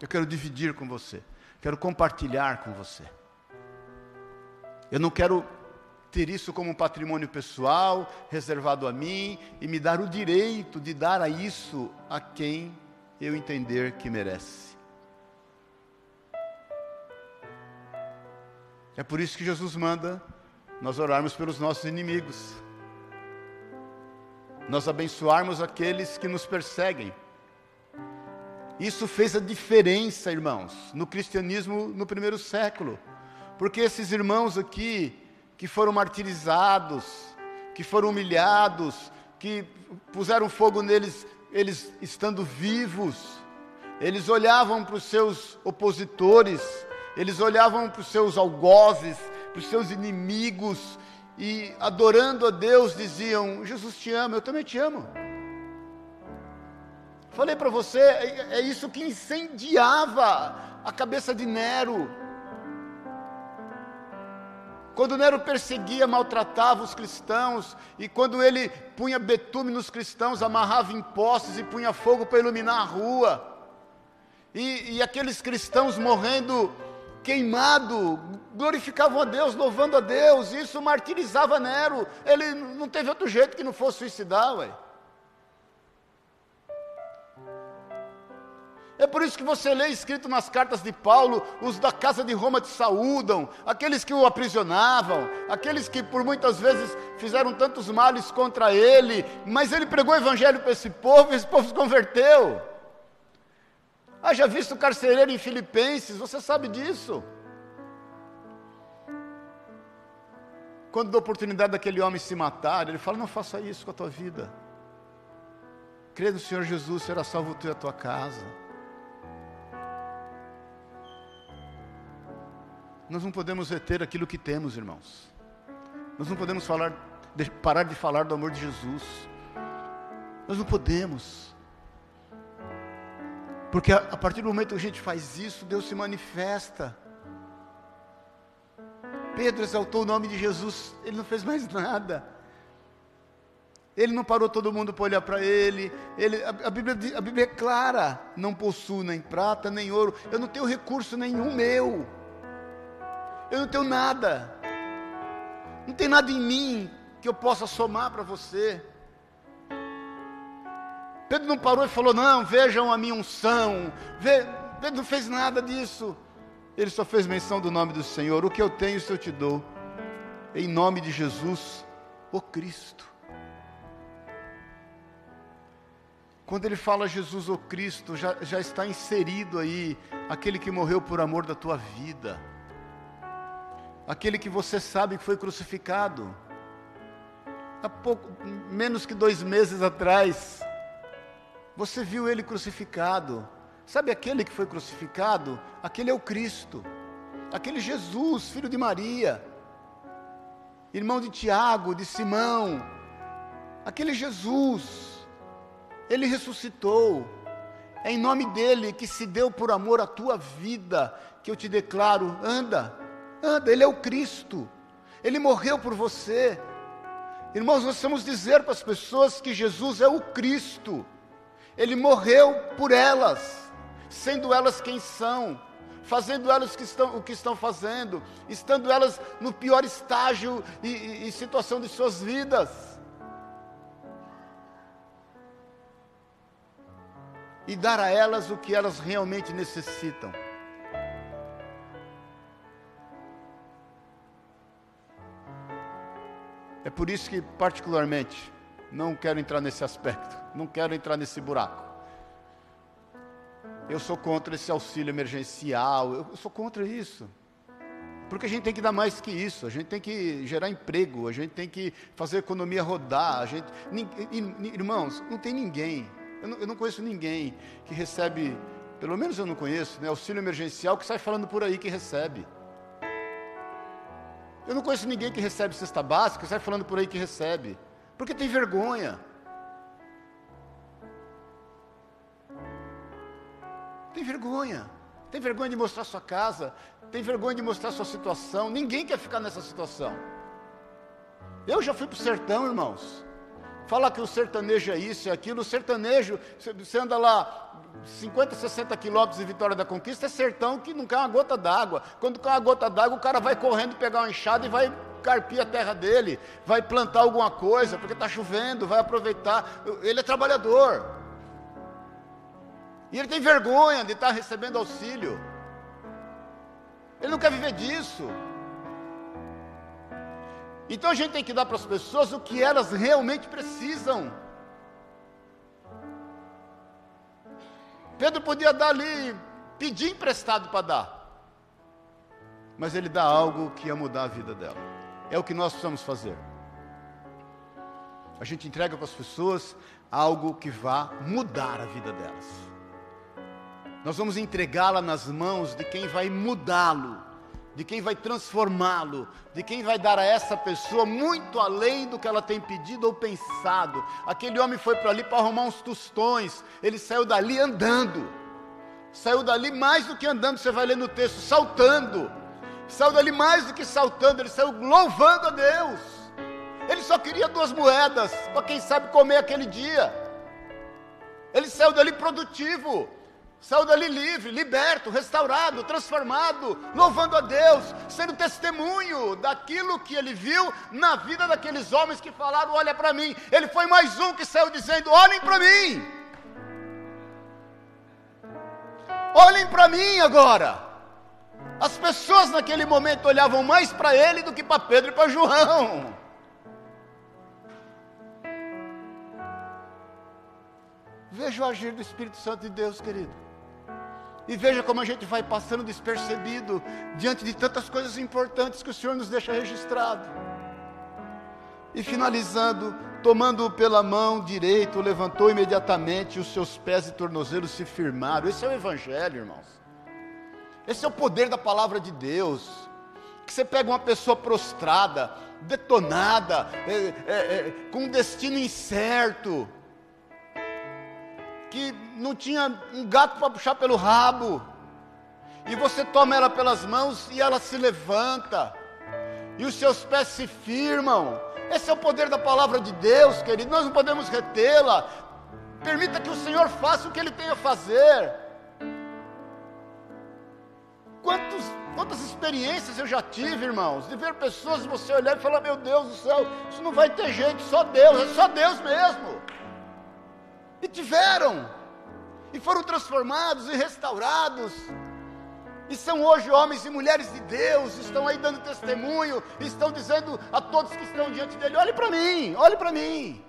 Eu quero dividir com você quero compartilhar com você. Eu não quero ter isso como um patrimônio pessoal, reservado a mim, e me dar o direito de dar a isso a quem eu entender que merece. É por isso que Jesus manda nós orarmos pelos nossos inimigos, nós abençoarmos aqueles que nos perseguem isso fez a diferença, irmãos, no cristianismo no primeiro século. Porque esses irmãos aqui, que foram martirizados, que foram humilhados, que puseram fogo neles, eles estando vivos, eles olhavam para os seus opositores, eles olhavam para os seus algozes, para os seus inimigos, e adorando a Deus diziam: Jesus te ama, eu também te amo. Falei para você, é, é isso que incendiava a cabeça de Nero. Quando Nero perseguia, maltratava os cristãos, e quando ele punha betume nos cristãos, amarrava em postes e punha fogo para iluminar a rua, e, e aqueles cristãos morrendo queimado, glorificavam a Deus, louvando a Deus, isso martirizava Nero, ele não teve outro jeito que não fosse suicidar, ué. É por isso que você lê escrito nas cartas de Paulo: os da casa de Roma te saúdam, aqueles que o aprisionavam, aqueles que por muitas vezes fizeram tantos males contra ele, mas ele pregou o evangelho para esse povo e esse povo se converteu. Haja visto o carcereiro em Filipenses, você sabe disso. Quando dá oportunidade daquele homem se matar, ele fala: Não faça isso com a tua vida. Crê no Senhor Jesus, será salvo tu e a tua casa. Nós não podemos reter aquilo que temos, irmãos. Nós não podemos falar, parar de falar do amor de Jesus. Nós não podemos. Porque a, a partir do momento que a gente faz isso, Deus se manifesta. Pedro exaltou o nome de Jesus, ele não fez mais nada. Ele não parou todo mundo para olhar para ele. ele a, a, Bíblia, a Bíblia é clara: não possuo nem prata nem ouro, eu não tenho recurso nenhum meu. Eu não tenho nada. Não tem nada em mim que eu possa somar para você. Pedro não parou e falou: Não, vejam a minha unção. Pedro não fez nada disso. Ele só fez menção do nome do Senhor. O que eu tenho, isso eu te dou. Em nome de Jesus, o Cristo. Quando ele fala Jesus, o Cristo, já, já está inserido aí aquele que morreu por amor da tua vida aquele que você sabe que foi crucificado. Há pouco, menos que dois meses atrás, você viu ele crucificado. Sabe aquele que foi crucificado? Aquele é o Cristo, aquele Jesus, filho de Maria, irmão de Tiago, de Simão, aquele Jesus, ele ressuscitou. É em nome dele que se deu por amor à tua vida que eu te declaro: anda, Anda, Ele é o Cristo. Ele morreu por você. Irmãos, nós vamos dizer para as pessoas que Jesus é o Cristo. Ele morreu por elas, sendo elas quem são, fazendo elas que estão, o que estão fazendo, estando elas no pior estágio e, e, e situação de suas vidas. E dar a elas o que elas realmente necessitam. É por isso que, particularmente, não quero entrar nesse aspecto, não quero entrar nesse buraco. Eu sou contra esse auxílio emergencial, eu sou contra isso. Porque a gente tem que dar mais que isso, a gente tem que gerar emprego, a gente tem que fazer a economia rodar. A gente, irmãos, não tem ninguém, eu não, eu não conheço ninguém que recebe, pelo menos eu não conheço, né, auxílio emergencial que sai falando por aí que recebe. Eu não conheço ninguém que recebe cesta básica sai falando por aí que recebe, porque tem vergonha. Tem vergonha. Tem vergonha de mostrar sua casa, tem vergonha de mostrar sua situação. Ninguém quer ficar nessa situação. Eu já fui para o sertão, irmãos. Fala que o sertanejo é isso, é aquilo. O sertanejo, você anda lá 50, 60 quilômetros de Vitória da Conquista, é sertão que não cai uma gota d'água. Quando cai uma gota d'água, o cara vai correndo pegar uma enxada e vai carpir a terra dele, vai plantar alguma coisa, porque está chovendo, vai aproveitar. Ele é trabalhador. E ele tem vergonha de estar tá recebendo auxílio. Ele não quer viver disso. Então a gente tem que dar para as pessoas o que elas realmente precisam. Pedro podia dar ali, pedir emprestado para dar. mas ele dá algo que ia mudar a vida dela. É o que nós precisamos fazer. A gente entrega para as pessoas algo que vá mudar a vida delas. Nós vamos entregá-la nas mãos de quem vai mudá-lo, de quem vai transformá-lo, de quem vai dar a essa pessoa muito além do que ela tem pedido ou pensado. Aquele homem foi para ali para arrumar uns tostões, ele saiu dali andando, saiu dali mais do que andando, você vai ler no texto, saltando, saiu dali mais do que saltando, ele saiu louvando a Deus. Ele só queria duas moedas para quem sabe comer aquele dia. Ele saiu dali produtivo, saiu dali livre, liberto, restaurado, transformado, louvando a Deus, sendo testemunho daquilo que ele viu na vida daqueles homens que falaram: Olha para mim. Ele foi mais um que saiu dizendo: Olhem para mim. Olhem para mim agora. As pessoas naquele momento olhavam mais para ele do que para Pedro e para João. Veja o agir do Espírito Santo de Deus, querido. E veja como a gente vai passando despercebido diante de tantas coisas importantes que o Senhor nos deixa registrado. E finalizando, tomando-o pela mão direita, levantou imediatamente, e os seus pés e tornozelos se firmaram. Esse é o Evangelho, irmãos. Esse é o poder da palavra de Deus. Que você pega uma pessoa prostrada, detonada, é, é, é, com um destino incerto, que não tinha um gato para puxar pelo rabo. E você toma ela pelas mãos e ela se levanta. E os seus pés se firmam. Esse é o poder da palavra de Deus, querido. Nós não podemos retê-la. Permita que o Senhor faça o que Ele tem a fazer. Quantos, quantas experiências eu já tive, irmãos, de ver pessoas você olhar e falar: Meu Deus do céu, isso não vai ter jeito, só Deus, é só Deus mesmo. E tiveram, e foram transformados e restaurados. E são hoje homens e mulheres de Deus, estão aí dando testemunho, estão dizendo a todos que estão diante dele: olhe para mim, olhe para mim.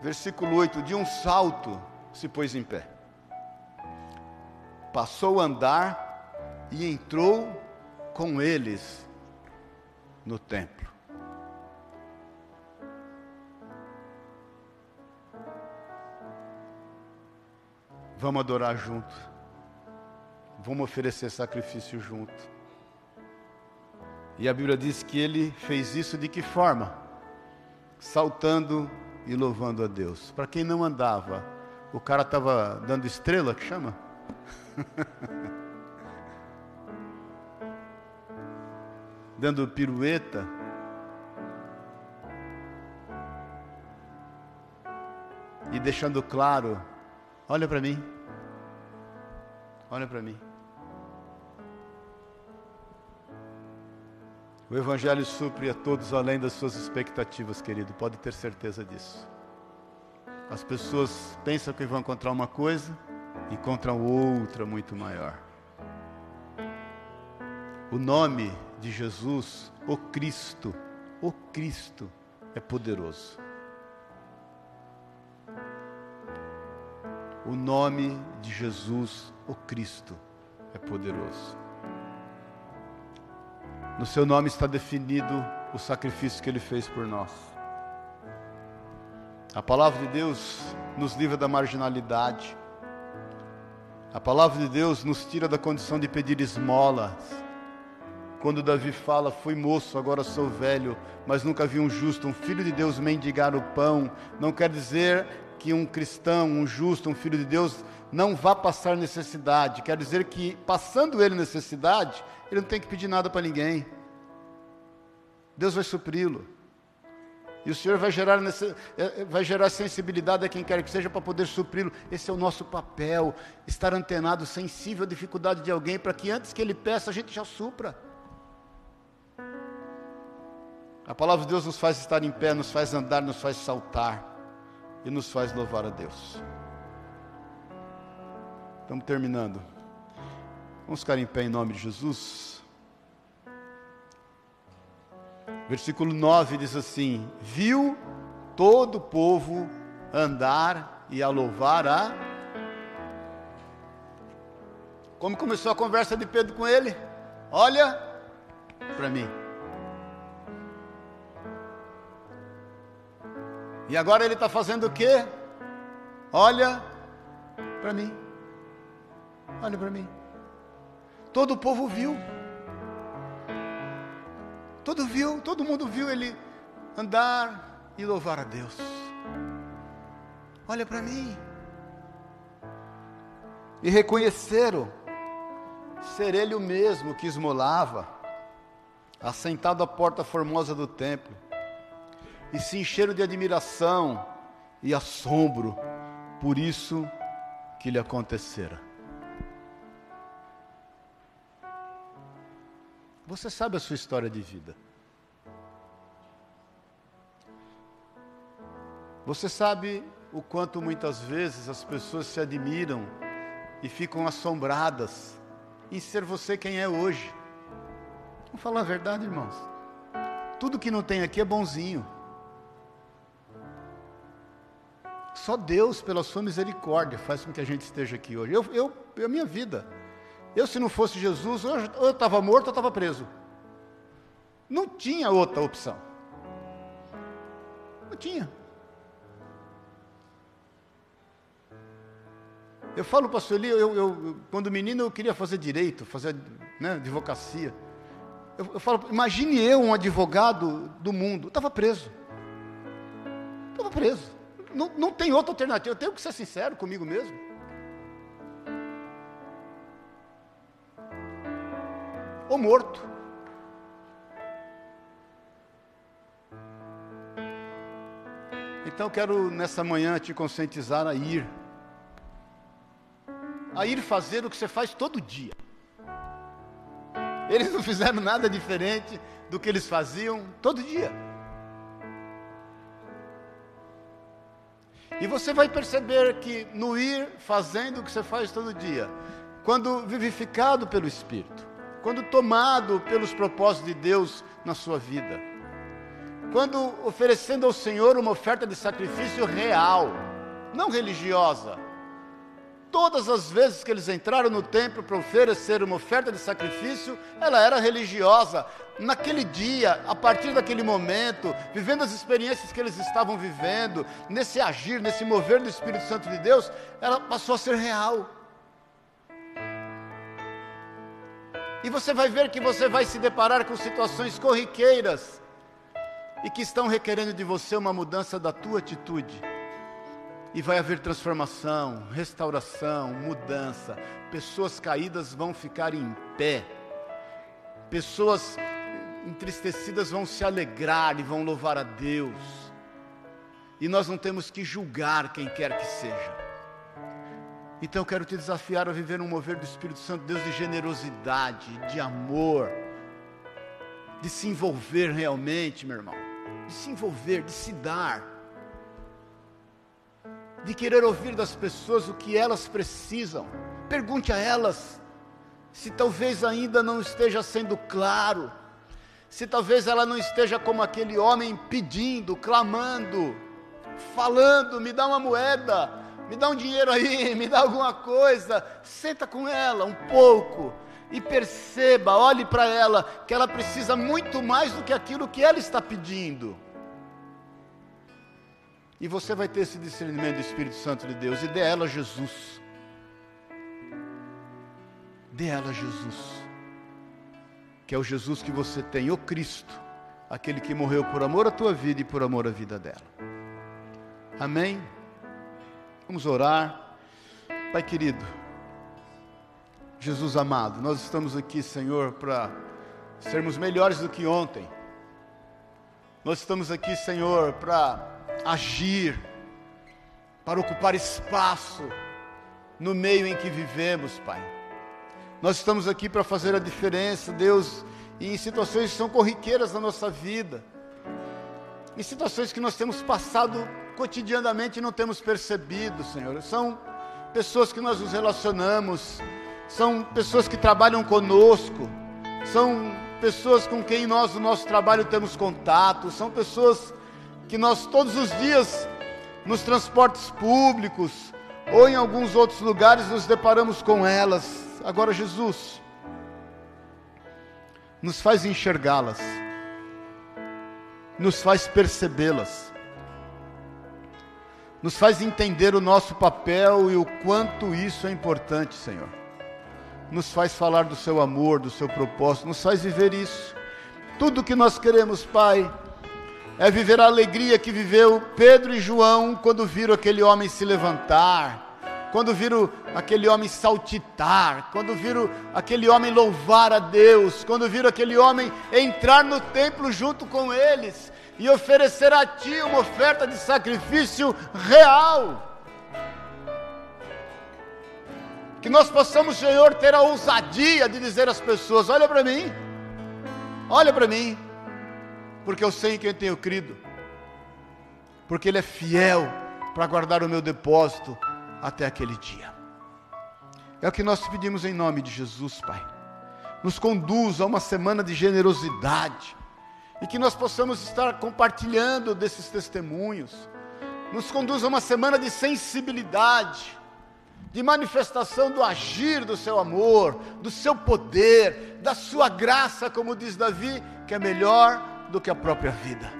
Versículo 8: De um salto se pôs em pé, passou a andar e entrou com eles no templo. Vamos adorar junto. Vamos oferecer sacrifício junto. E a Bíblia diz que ele fez isso de que forma? Saltando e louvando a Deus. Para quem não andava, o cara estava dando estrela, que chama? dando pirueta. E deixando claro: olha para mim, olha para mim. O Evangelho supre a todos além das suas expectativas, querido, pode ter certeza disso. As pessoas pensam que vão encontrar uma coisa, encontram outra muito maior. O nome de Jesus, o Cristo, o Cristo é poderoso. O nome de Jesus, o Cristo, é poderoso. No seu nome está definido o sacrifício que ele fez por nós. A palavra de Deus nos livra da marginalidade. A palavra de Deus nos tira da condição de pedir esmolas quando Davi fala, fui moço, agora sou velho, mas nunca vi um justo, um filho de Deus mendigar o pão, não quer dizer que um cristão, um justo, um filho de Deus não vá passar necessidade, quer dizer que passando ele necessidade, ele não tem que pedir nada para ninguém. Deus vai supri-lo. E o Senhor vai gerar, é, é, vai gerar sensibilidade a quem quer que seja para poder supri-lo. Esse é o nosso papel, estar antenado, sensível à dificuldade de alguém, para que antes que ele peça, a gente já supra. A palavra de Deus nos faz estar em pé, nos faz andar, nos faz saltar e nos faz louvar a Deus. Estamos terminando. Vamos ficar em pé em nome de Jesus. Versículo 9 diz assim: Viu todo o povo andar e a louvar a. Como começou a conversa de Pedro com ele? Olha para mim. E agora ele está fazendo o quê? Olha para mim. Olha para mim. Todo o povo viu. Todo viu, todo mundo viu ele andar e louvar a Deus. Olha para mim. E reconheceram ser ele o mesmo que esmolava, assentado à porta formosa do templo, e se encheram de admiração e assombro por isso que lhe acontecera. Você sabe a sua história de vida. Você sabe o quanto muitas vezes as pessoas se admiram e ficam assombradas em ser você quem é hoje. Vamos falar a verdade, irmãos. Tudo que não tem aqui é bonzinho. Só Deus, pela sua misericórdia, faz com que a gente esteja aqui hoje. Eu, eu, a minha vida. Eu, se não fosse Jesus, ou eu estava morto ou estava preso. Não tinha outra opção. Não tinha. Eu falo, pastor Eli, eu, eu, quando menino eu queria fazer direito, fazer né, advocacia. Eu, eu falo, imagine eu, um advogado do mundo, estava preso. Estava preso. Não, não tem outra alternativa, eu tenho que ser sincero comigo mesmo. Ou morto. Então quero nessa manhã te conscientizar a ir a ir fazer o que você faz todo dia. Eles não fizeram nada diferente do que eles faziam todo dia. E você vai perceber que no ir fazendo o que você faz todo dia, quando vivificado pelo Espírito, quando tomado pelos propósitos de Deus na sua vida, quando oferecendo ao Senhor uma oferta de sacrifício real, não religiosa, Todas as vezes que eles entraram no templo para oferecer uma oferta de sacrifício, ela era religiosa. Naquele dia, a partir daquele momento, vivendo as experiências que eles estavam vivendo, nesse agir, nesse mover do Espírito Santo de Deus, ela passou a ser real. E você vai ver que você vai se deparar com situações corriqueiras e que estão requerendo de você uma mudança da tua atitude e vai haver transformação, restauração, mudança. Pessoas caídas vão ficar em pé. Pessoas entristecidas vão se alegrar e vão louvar a Deus. E nós não temos que julgar quem quer que seja. Então eu quero te desafiar a viver um mover do Espírito Santo, Deus de generosidade, de amor, de se envolver realmente, meu irmão, de se envolver, de se dar de querer ouvir das pessoas o que elas precisam. Pergunte a elas se talvez ainda não esteja sendo claro, se talvez ela não esteja como aquele homem pedindo, clamando, falando: me dá uma moeda, me dá um dinheiro aí, me dá alguma coisa. Senta com ela um pouco e perceba, olhe para ela, que ela precisa muito mais do que aquilo que ela está pedindo. E você vai ter esse discernimento do Espírito Santo de Deus. E dê ela Jesus. Dê ela Jesus. Que é o Jesus que você tem, o Cristo. Aquele que morreu por amor à tua vida e por amor à vida dela. Amém? Vamos orar. Pai querido, Jesus amado, nós estamos aqui, Senhor, para sermos melhores do que ontem. Nós estamos aqui, Senhor, para agir, para ocupar espaço no meio em que vivemos, Pai. Nós estamos aqui para fazer a diferença, Deus, em situações que são corriqueiras na nossa vida, em situações que nós temos passado cotidianamente e não temos percebido, Senhor. São pessoas que nós nos relacionamos, são pessoas que trabalham conosco, são pessoas com quem nós, no nosso trabalho, temos contato, são pessoas que nós todos os dias nos transportes públicos ou em alguns outros lugares nos deparamos com elas. Agora, Jesus, nos faz enxergá-las, nos faz percebê-las, nos faz entender o nosso papel e o quanto isso é importante, Senhor. Nos faz falar do seu amor, do seu propósito, nos faz viver isso. Tudo que nós queremos, Pai, é viver a alegria que viveu Pedro e João quando viram aquele homem se levantar, quando viram aquele homem saltitar, quando viram aquele homem louvar a Deus, quando viram aquele homem entrar no templo junto com eles e oferecer a Ti uma oferta de sacrifício real. Que nós possamos, Senhor, ter a ousadia de dizer às pessoas: olha para mim, olha para mim, porque eu sei em quem tenho crido, porque Ele é fiel para guardar o meu depósito até aquele dia. É o que nós pedimos em nome de Jesus, Pai. Nos conduza a uma semana de generosidade e que nós possamos estar compartilhando desses testemunhos. Nos conduza a uma semana de sensibilidade, de manifestação do agir do seu amor, do seu poder, da sua graça, como diz Davi, que é melhor do que a própria vida.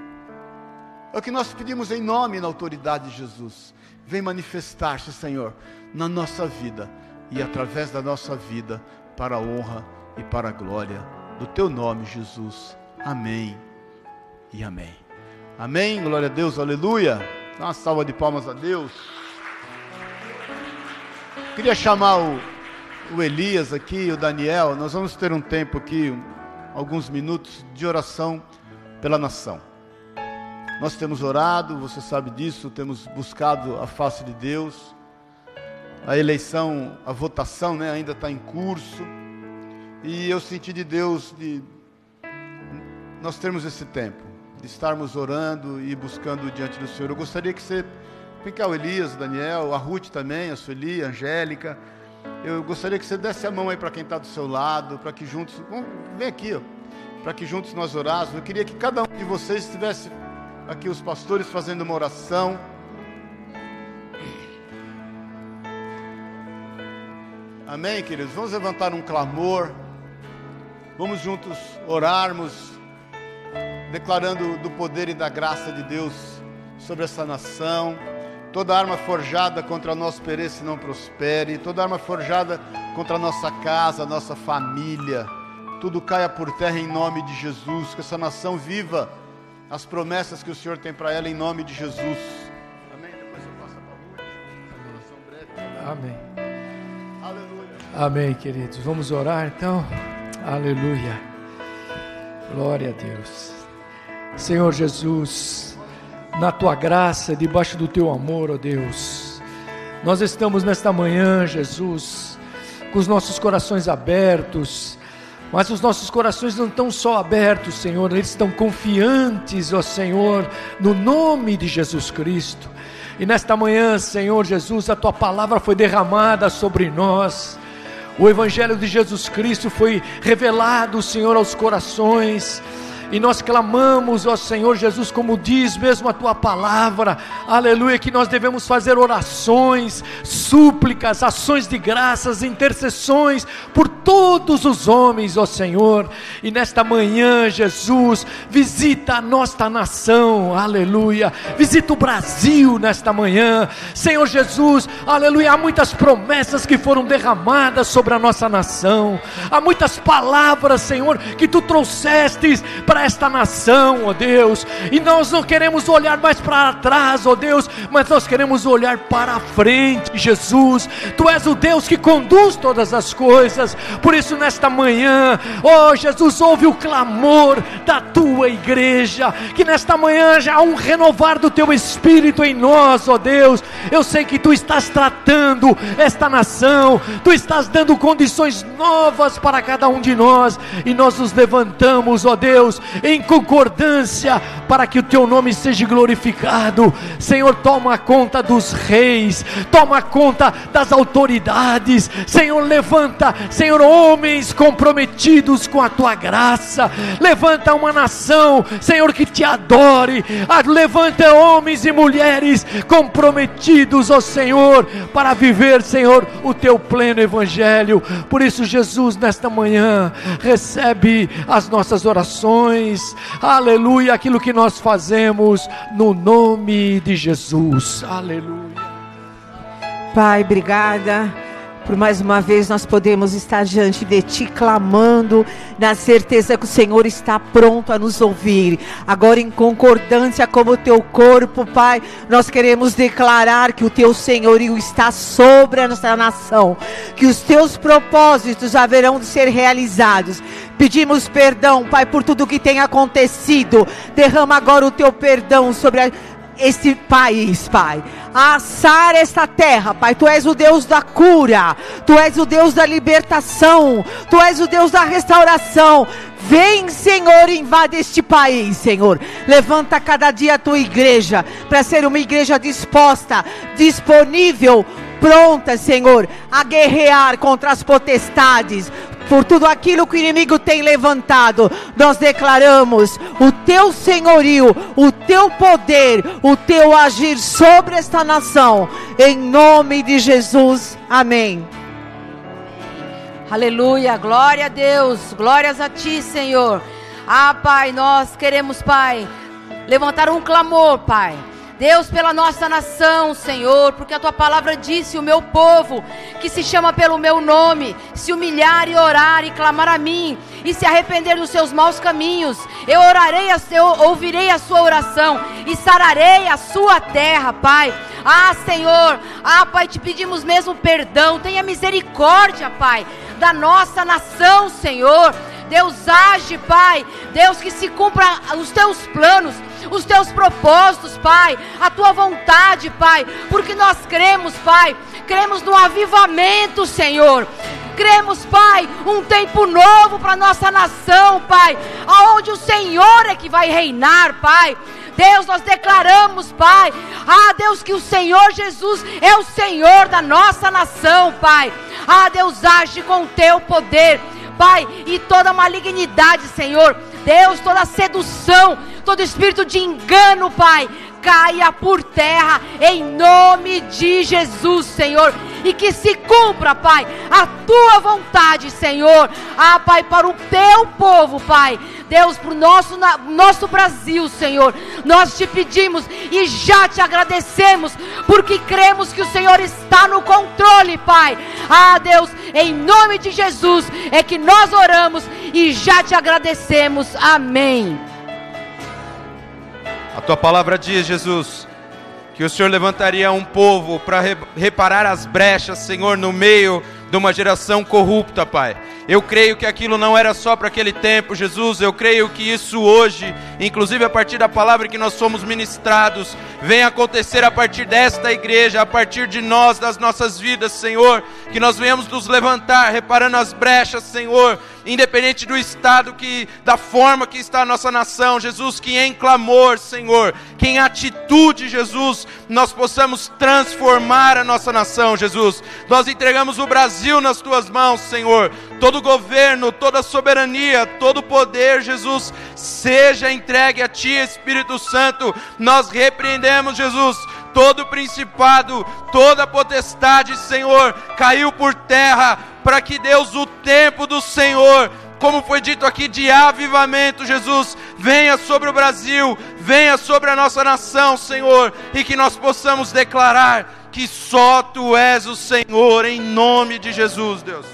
É o que nós pedimos em nome e na autoridade de Jesus. Vem manifestar-se, Senhor, na nossa vida e através da nossa vida, para a honra e para a glória do Teu nome, Jesus. Amém e amém. Amém. Glória a Deus, aleluia. Dá uma salva de palmas a Deus. Queria chamar o, o Elias aqui, o Daniel. Nós vamos ter um tempo aqui, alguns minutos de oração pela nação. Nós temos orado, você sabe disso, temos buscado a face de Deus. A eleição, a votação né, ainda está em curso. E eu senti de Deus de nós termos esse tempo, de estarmos orando e buscando diante do Senhor. Eu gostaria que você, o Elias, Daniel, a Ruth também, a Sueli, a Angélica. Eu gostaria que você desse a mão aí para quem está do seu lado, para que juntos. Vem aqui, ó para que juntos nós orássemos. Eu queria que cada um de vocês estivesse aqui, os pastores, fazendo uma oração. Amém, queridos? Vamos levantar um clamor. Vamos juntos orarmos, declarando do poder e da graça de Deus sobre essa nação. Toda arma forjada contra nós pereça e não prospere. Toda arma forjada contra a nossa casa, nossa família tudo caia por terra em nome de Jesus, que essa nação viva as promessas que o Senhor tem para ela em nome de Jesus. Amém. Depois eu passo a Amém. Aleluia. Amém, queridos. Vamos orar então. Aleluia. Glória a Deus. Senhor Jesus, na tua graça, debaixo do teu amor, ó Deus, nós estamos nesta manhã, Jesus, com os nossos corações abertos mas os nossos corações não estão só abertos, Senhor, eles estão confiantes, ó Senhor, no nome de Jesus Cristo. E nesta manhã, Senhor Jesus, a tua palavra foi derramada sobre nós. O Evangelho de Jesus Cristo foi revelado, Senhor, aos corações. E nós clamamos, ó Senhor Jesus, como diz mesmo a tua palavra, aleluia, que nós devemos fazer orações, súplicas, ações de graças, intercessões por todos os homens, ó Senhor. E nesta manhã, Jesus, visita a nossa nação, aleluia. Visita o Brasil nesta manhã, Senhor Jesus, aleluia. Há muitas promessas que foram derramadas sobre a nossa nação, há muitas palavras, Senhor, que tu trouxestes para para esta nação, ó Deus. E nós não queremos olhar mais para trás, ó Deus, mas nós queremos olhar para a frente, Jesus. Tu és o Deus que conduz todas as coisas. Por isso, nesta manhã, ó Jesus, ouve o clamor da tua igreja. Que nesta manhã já há um renovar do teu espírito em nós, ó Deus. Eu sei que tu estás tratando esta nação, tu estás dando condições novas para cada um de nós, e nós nos levantamos, ó Deus, em concordância, para que o teu nome seja glorificado. Senhor, toma conta dos reis, toma conta das autoridades. Senhor, levanta, Senhor, homens comprometidos com a tua graça. Levanta uma nação, Senhor, que te adore. Ah, levanta homens e mulheres comprometidos, ó Senhor, para viver, Senhor, o teu pleno evangelho. Por isso, Jesus, nesta manhã, recebe as nossas orações. Aleluia, aquilo que nós fazemos no nome de Jesus. Aleluia. Pai, obrigada por mais uma vez nós podemos estar diante de Ti clamando, na certeza que o Senhor está pronto a nos ouvir. Agora, em concordância com o Teu corpo, Pai, nós queremos declarar que o Teu senhorio está sobre a nossa nação, que os Teus propósitos haverão de ser realizados. Pedimos perdão, Pai, por tudo que tem acontecido. Derrama agora o Teu perdão sobre a este país, Pai. Assar esta terra, Pai. Tu és o Deus da cura, Tu és o Deus da libertação, Tu és o Deus da restauração. Vem, Senhor, invade este país, Senhor. Levanta cada dia a tua igreja para ser uma igreja disposta, disponível, pronta, Senhor, a guerrear contra as potestades, por tudo aquilo que o inimigo tem levantado, nós declaramos o teu senhorio, o teu poder, o teu agir sobre esta nação, em nome de Jesus. Amém. Aleluia, glória a Deus, glórias a ti, Senhor. Ah, Pai, nós queremos, Pai, levantar um clamor, Pai Deus, pela nossa nação, Senhor, porque a tua palavra disse: o meu povo, que se chama pelo meu nome, se humilhar e orar e clamar a mim, e se arrepender dos seus maus caminhos, eu orarei, a seu, ouvirei a sua oração e sararei a sua terra, Pai. Ah, Senhor, ah, Pai, te pedimos mesmo perdão, tenha misericórdia, Pai, da nossa nação, Senhor. Deus age, Pai. Deus que se cumpra os teus planos, os teus propósitos, Pai, a tua vontade, Pai, porque nós cremos, Pai, cremos no avivamento, Senhor. Cremos, Pai, um tempo novo para nossa nação, Pai, aonde o Senhor é que vai reinar, Pai. Deus, nós declaramos, Pai, ah, Deus, que o Senhor Jesus é o Senhor da nossa nação, Pai. Ah, Deus, age com o teu poder, Pai, e toda malignidade, Senhor. Deus, toda sedução, todo espírito de engano, Pai, caia por terra em nome de Jesus, Senhor. E que se cumpra, Pai, a tua vontade, Senhor. Ah, Pai, para o teu povo, Pai. Deus, para o nosso, nosso Brasil, Senhor. Nós te pedimos e já te agradecemos, porque cremos que o Senhor está no controle, Pai. Ah, Deus, em nome de Jesus é que nós oramos e já te agradecemos. Amém. A tua palavra diz, Jesus, que o Senhor levantaria um povo para reparar as brechas, Senhor, no meio de uma geração corrupta, Pai. Eu creio que aquilo não era só para aquele tempo, Jesus. Eu creio que isso hoje, inclusive a partir da palavra que nós somos ministrados, vem acontecer a partir desta igreja, a partir de nós, das nossas vidas, Senhor. Que nós venhamos nos levantar, reparando as brechas, Senhor, independente do estado que, da forma que está a nossa nação, Jesus, que em clamor, Senhor, que em atitude, Jesus, nós possamos transformar a nossa nação, Jesus. Nós entregamos o Brasil nas tuas mãos, Senhor todo governo, toda soberania, todo poder, Jesus, seja entregue a Ti, Espírito Santo. Nós repreendemos, Jesus, todo principado, toda potestade, Senhor, caiu por terra, para que Deus, o tempo do Senhor, como foi dito aqui, de avivamento, Jesus, venha sobre o Brasil, venha sobre a nossa nação, Senhor, e que nós possamos declarar que só Tu és o Senhor, em nome de Jesus, Deus.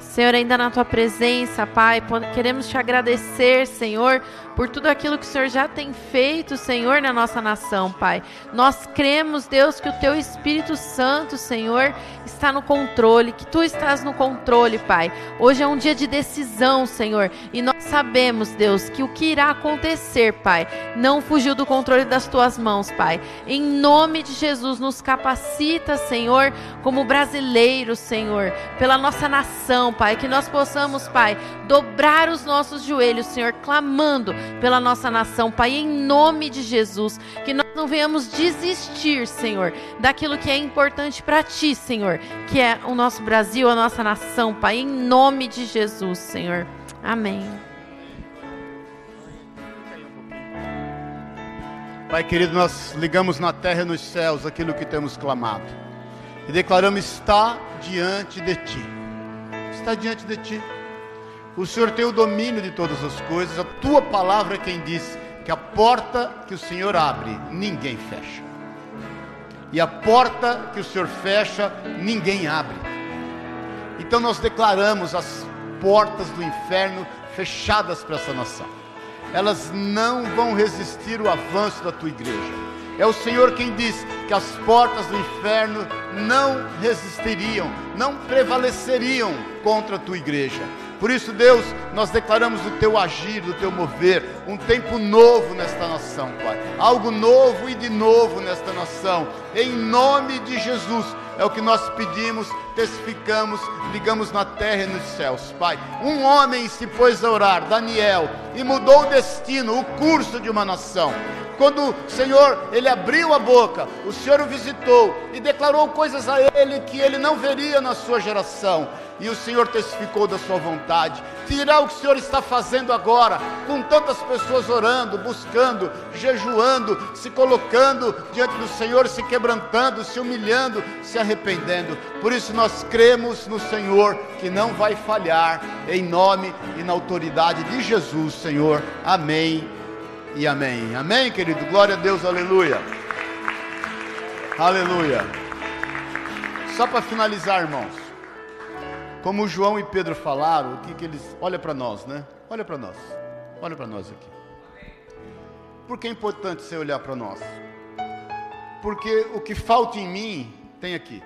Senhor, ainda na tua presença, Pai, queremos te agradecer, Senhor, por tudo aquilo que o Senhor já tem feito, Senhor, na nossa nação, Pai. Nós cremos, Deus, que o teu Espírito Santo, Senhor, está no controle, que tu estás no controle, Pai. Hoje é um dia de decisão, Senhor, e nós sabemos, Deus, que o que irá acontecer, Pai, não fugiu do controle das tuas mãos, Pai. Em nome de Jesus, nos capacita, Senhor, como brasileiros, Senhor, pela nossa nação, Pai que nós possamos, Pai, dobrar os nossos joelhos, Senhor, clamando pela nossa nação, Pai, em nome de Jesus, que nós não venhamos desistir, Senhor, daquilo que é importante para Ti, Senhor, que é o nosso Brasil, a nossa nação, Pai, em nome de Jesus, Senhor. Amém. Pai querido, nós ligamos na terra e nos céus aquilo que temos clamado. E declaramos: está diante de ti. Está diante de ti. O Senhor tem o domínio de todas as coisas. A tua palavra é quem diz que a porta que o Senhor abre, ninguém fecha. E a porta que o Senhor fecha, ninguém abre. Então nós declaramos as portas do inferno fechadas para essa nação elas não vão resistir o avanço da tua igreja. É o Senhor quem diz que as portas do inferno não resistiriam, não prevaleceriam contra a tua igreja. Por isso, Deus, nós declaramos o teu agir, o teu mover, um tempo novo nesta nação, Pai. Algo novo e de novo nesta nação. Em nome de Jesus, é o que nós pedimos, testificamos, ligamos na terra e nos céus, Pai. Um homem se pôs a orar, Daniel, e mudou o destino, o curso de uma nação. Quando o Senhor, ele abriu a boca, o Senhor o visitou e declarou coisas a ele que ele não veria na sua geração e o Senhor testificou da sua vontade. Dirá o que o Senhor está fazendo agora, com tantas pessoas orando, buscando, jejuando, se colocando diante do Senhor, se quebrantando, se humilhando, se arrependendo. Por isso nós cremos no Senhor que não vai falhar, em nome e na autoridade de Jesus, Senhor. Amém e amém. Amém, querido. Glória a Deus, aleluia. Aleluia. Só para finalizar, irmãos. Como João e Pedro falaram, o que, que eles. Olha para nós, né? Olha para nós. Olha para nós aqui. Por que é importante você olhar para nós? Porque o que falta em mim tem aqui.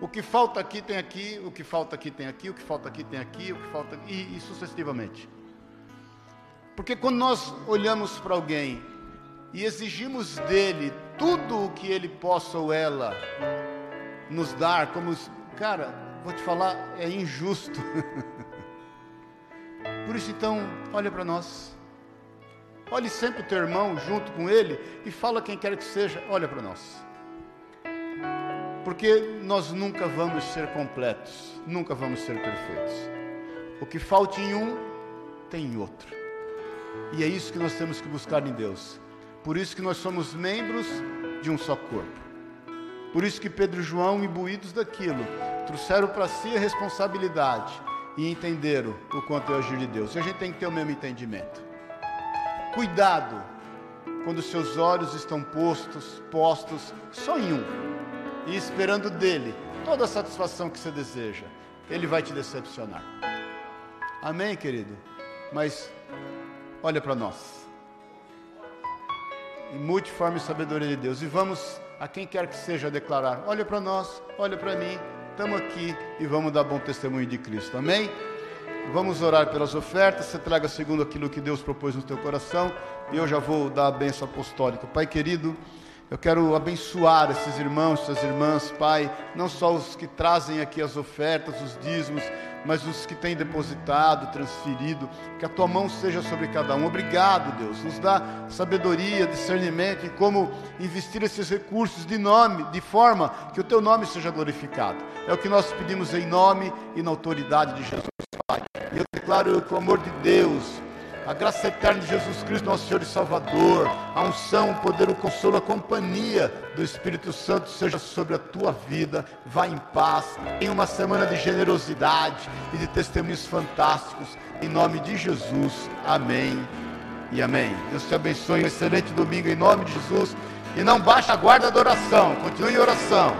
O que falta aqui tem aqui, o que falta aqui tem aqui, o que falta aqui tem aqui, o que falta e, e sucessivamente. Porque quando nós olhamos para alguém e exigimos dele tudo o que ele possa ou ela nos dar, como Cara, vou te falar, é injusto. Por isso, então, olha para nós. Olhe sempre o teu irmão junto com ele e fala quem quer que seja, olha para nós. Porque nós nunca vamos ser completos, nunca vamos ser perfeitos. O que falta em um, tem em outro. E é isso que nós temos que buscar em Deus. Por isso que nós somos membros de um só corpo. Por isso que Pedro e João, imbuídos daquilo, trouxeram para si a responsabilidade e entenderam o quanto é o agir de Deus. E a gente tem que ter o mesmo entendimento. Cuidado quando seus olhos estão postos, postos só em um e esperando dele toda a satisfação que você deseja. Ele vai te decepcionar. Amém, querido? Mas olha para nós. Em multiforme sabedoria de Deus. E vamos a quem quer que seja declarar: olha para nós, olha para mim, estamos aqui e vamos dar bom testemunho de Cristo. Amém? Vamos orar pelas ofertas. Você traga segundo aquilo que Deus propôs no teu coração. E eu já vou dar a benção apostólica. Pai querido, eu quero abençoar esses irmãos, essas irmãs, Pai. Não só os que trazem aqui as ofertas, os dízimos, mas os que têm depositado, transferido. Que a tua mão seja sobre cada um. Obrigado, Deus. Nos dá sabedoria, discernimento em como investir esses recursos de nome, de forma que o teu nome seja glorificado. É o que nós pedimos em nome e na autoridade de Jesus, Pai. E eu declaro que o amor de Deus, a graça eterna de Jesus Cristo, nosso Senhor e Salvador, a unção, o poder, o consolo, a companhia do Espírito Santo seja sobre a tua vida. Vá em paz, em uma semana de generosidade e de testemunhos fantásticos. Em nome de Jesus. Amém e amém. Deus te abençoe. Um excelente domingo em nome de Jesus. E não baixe a guarda da oração. Continue em oração.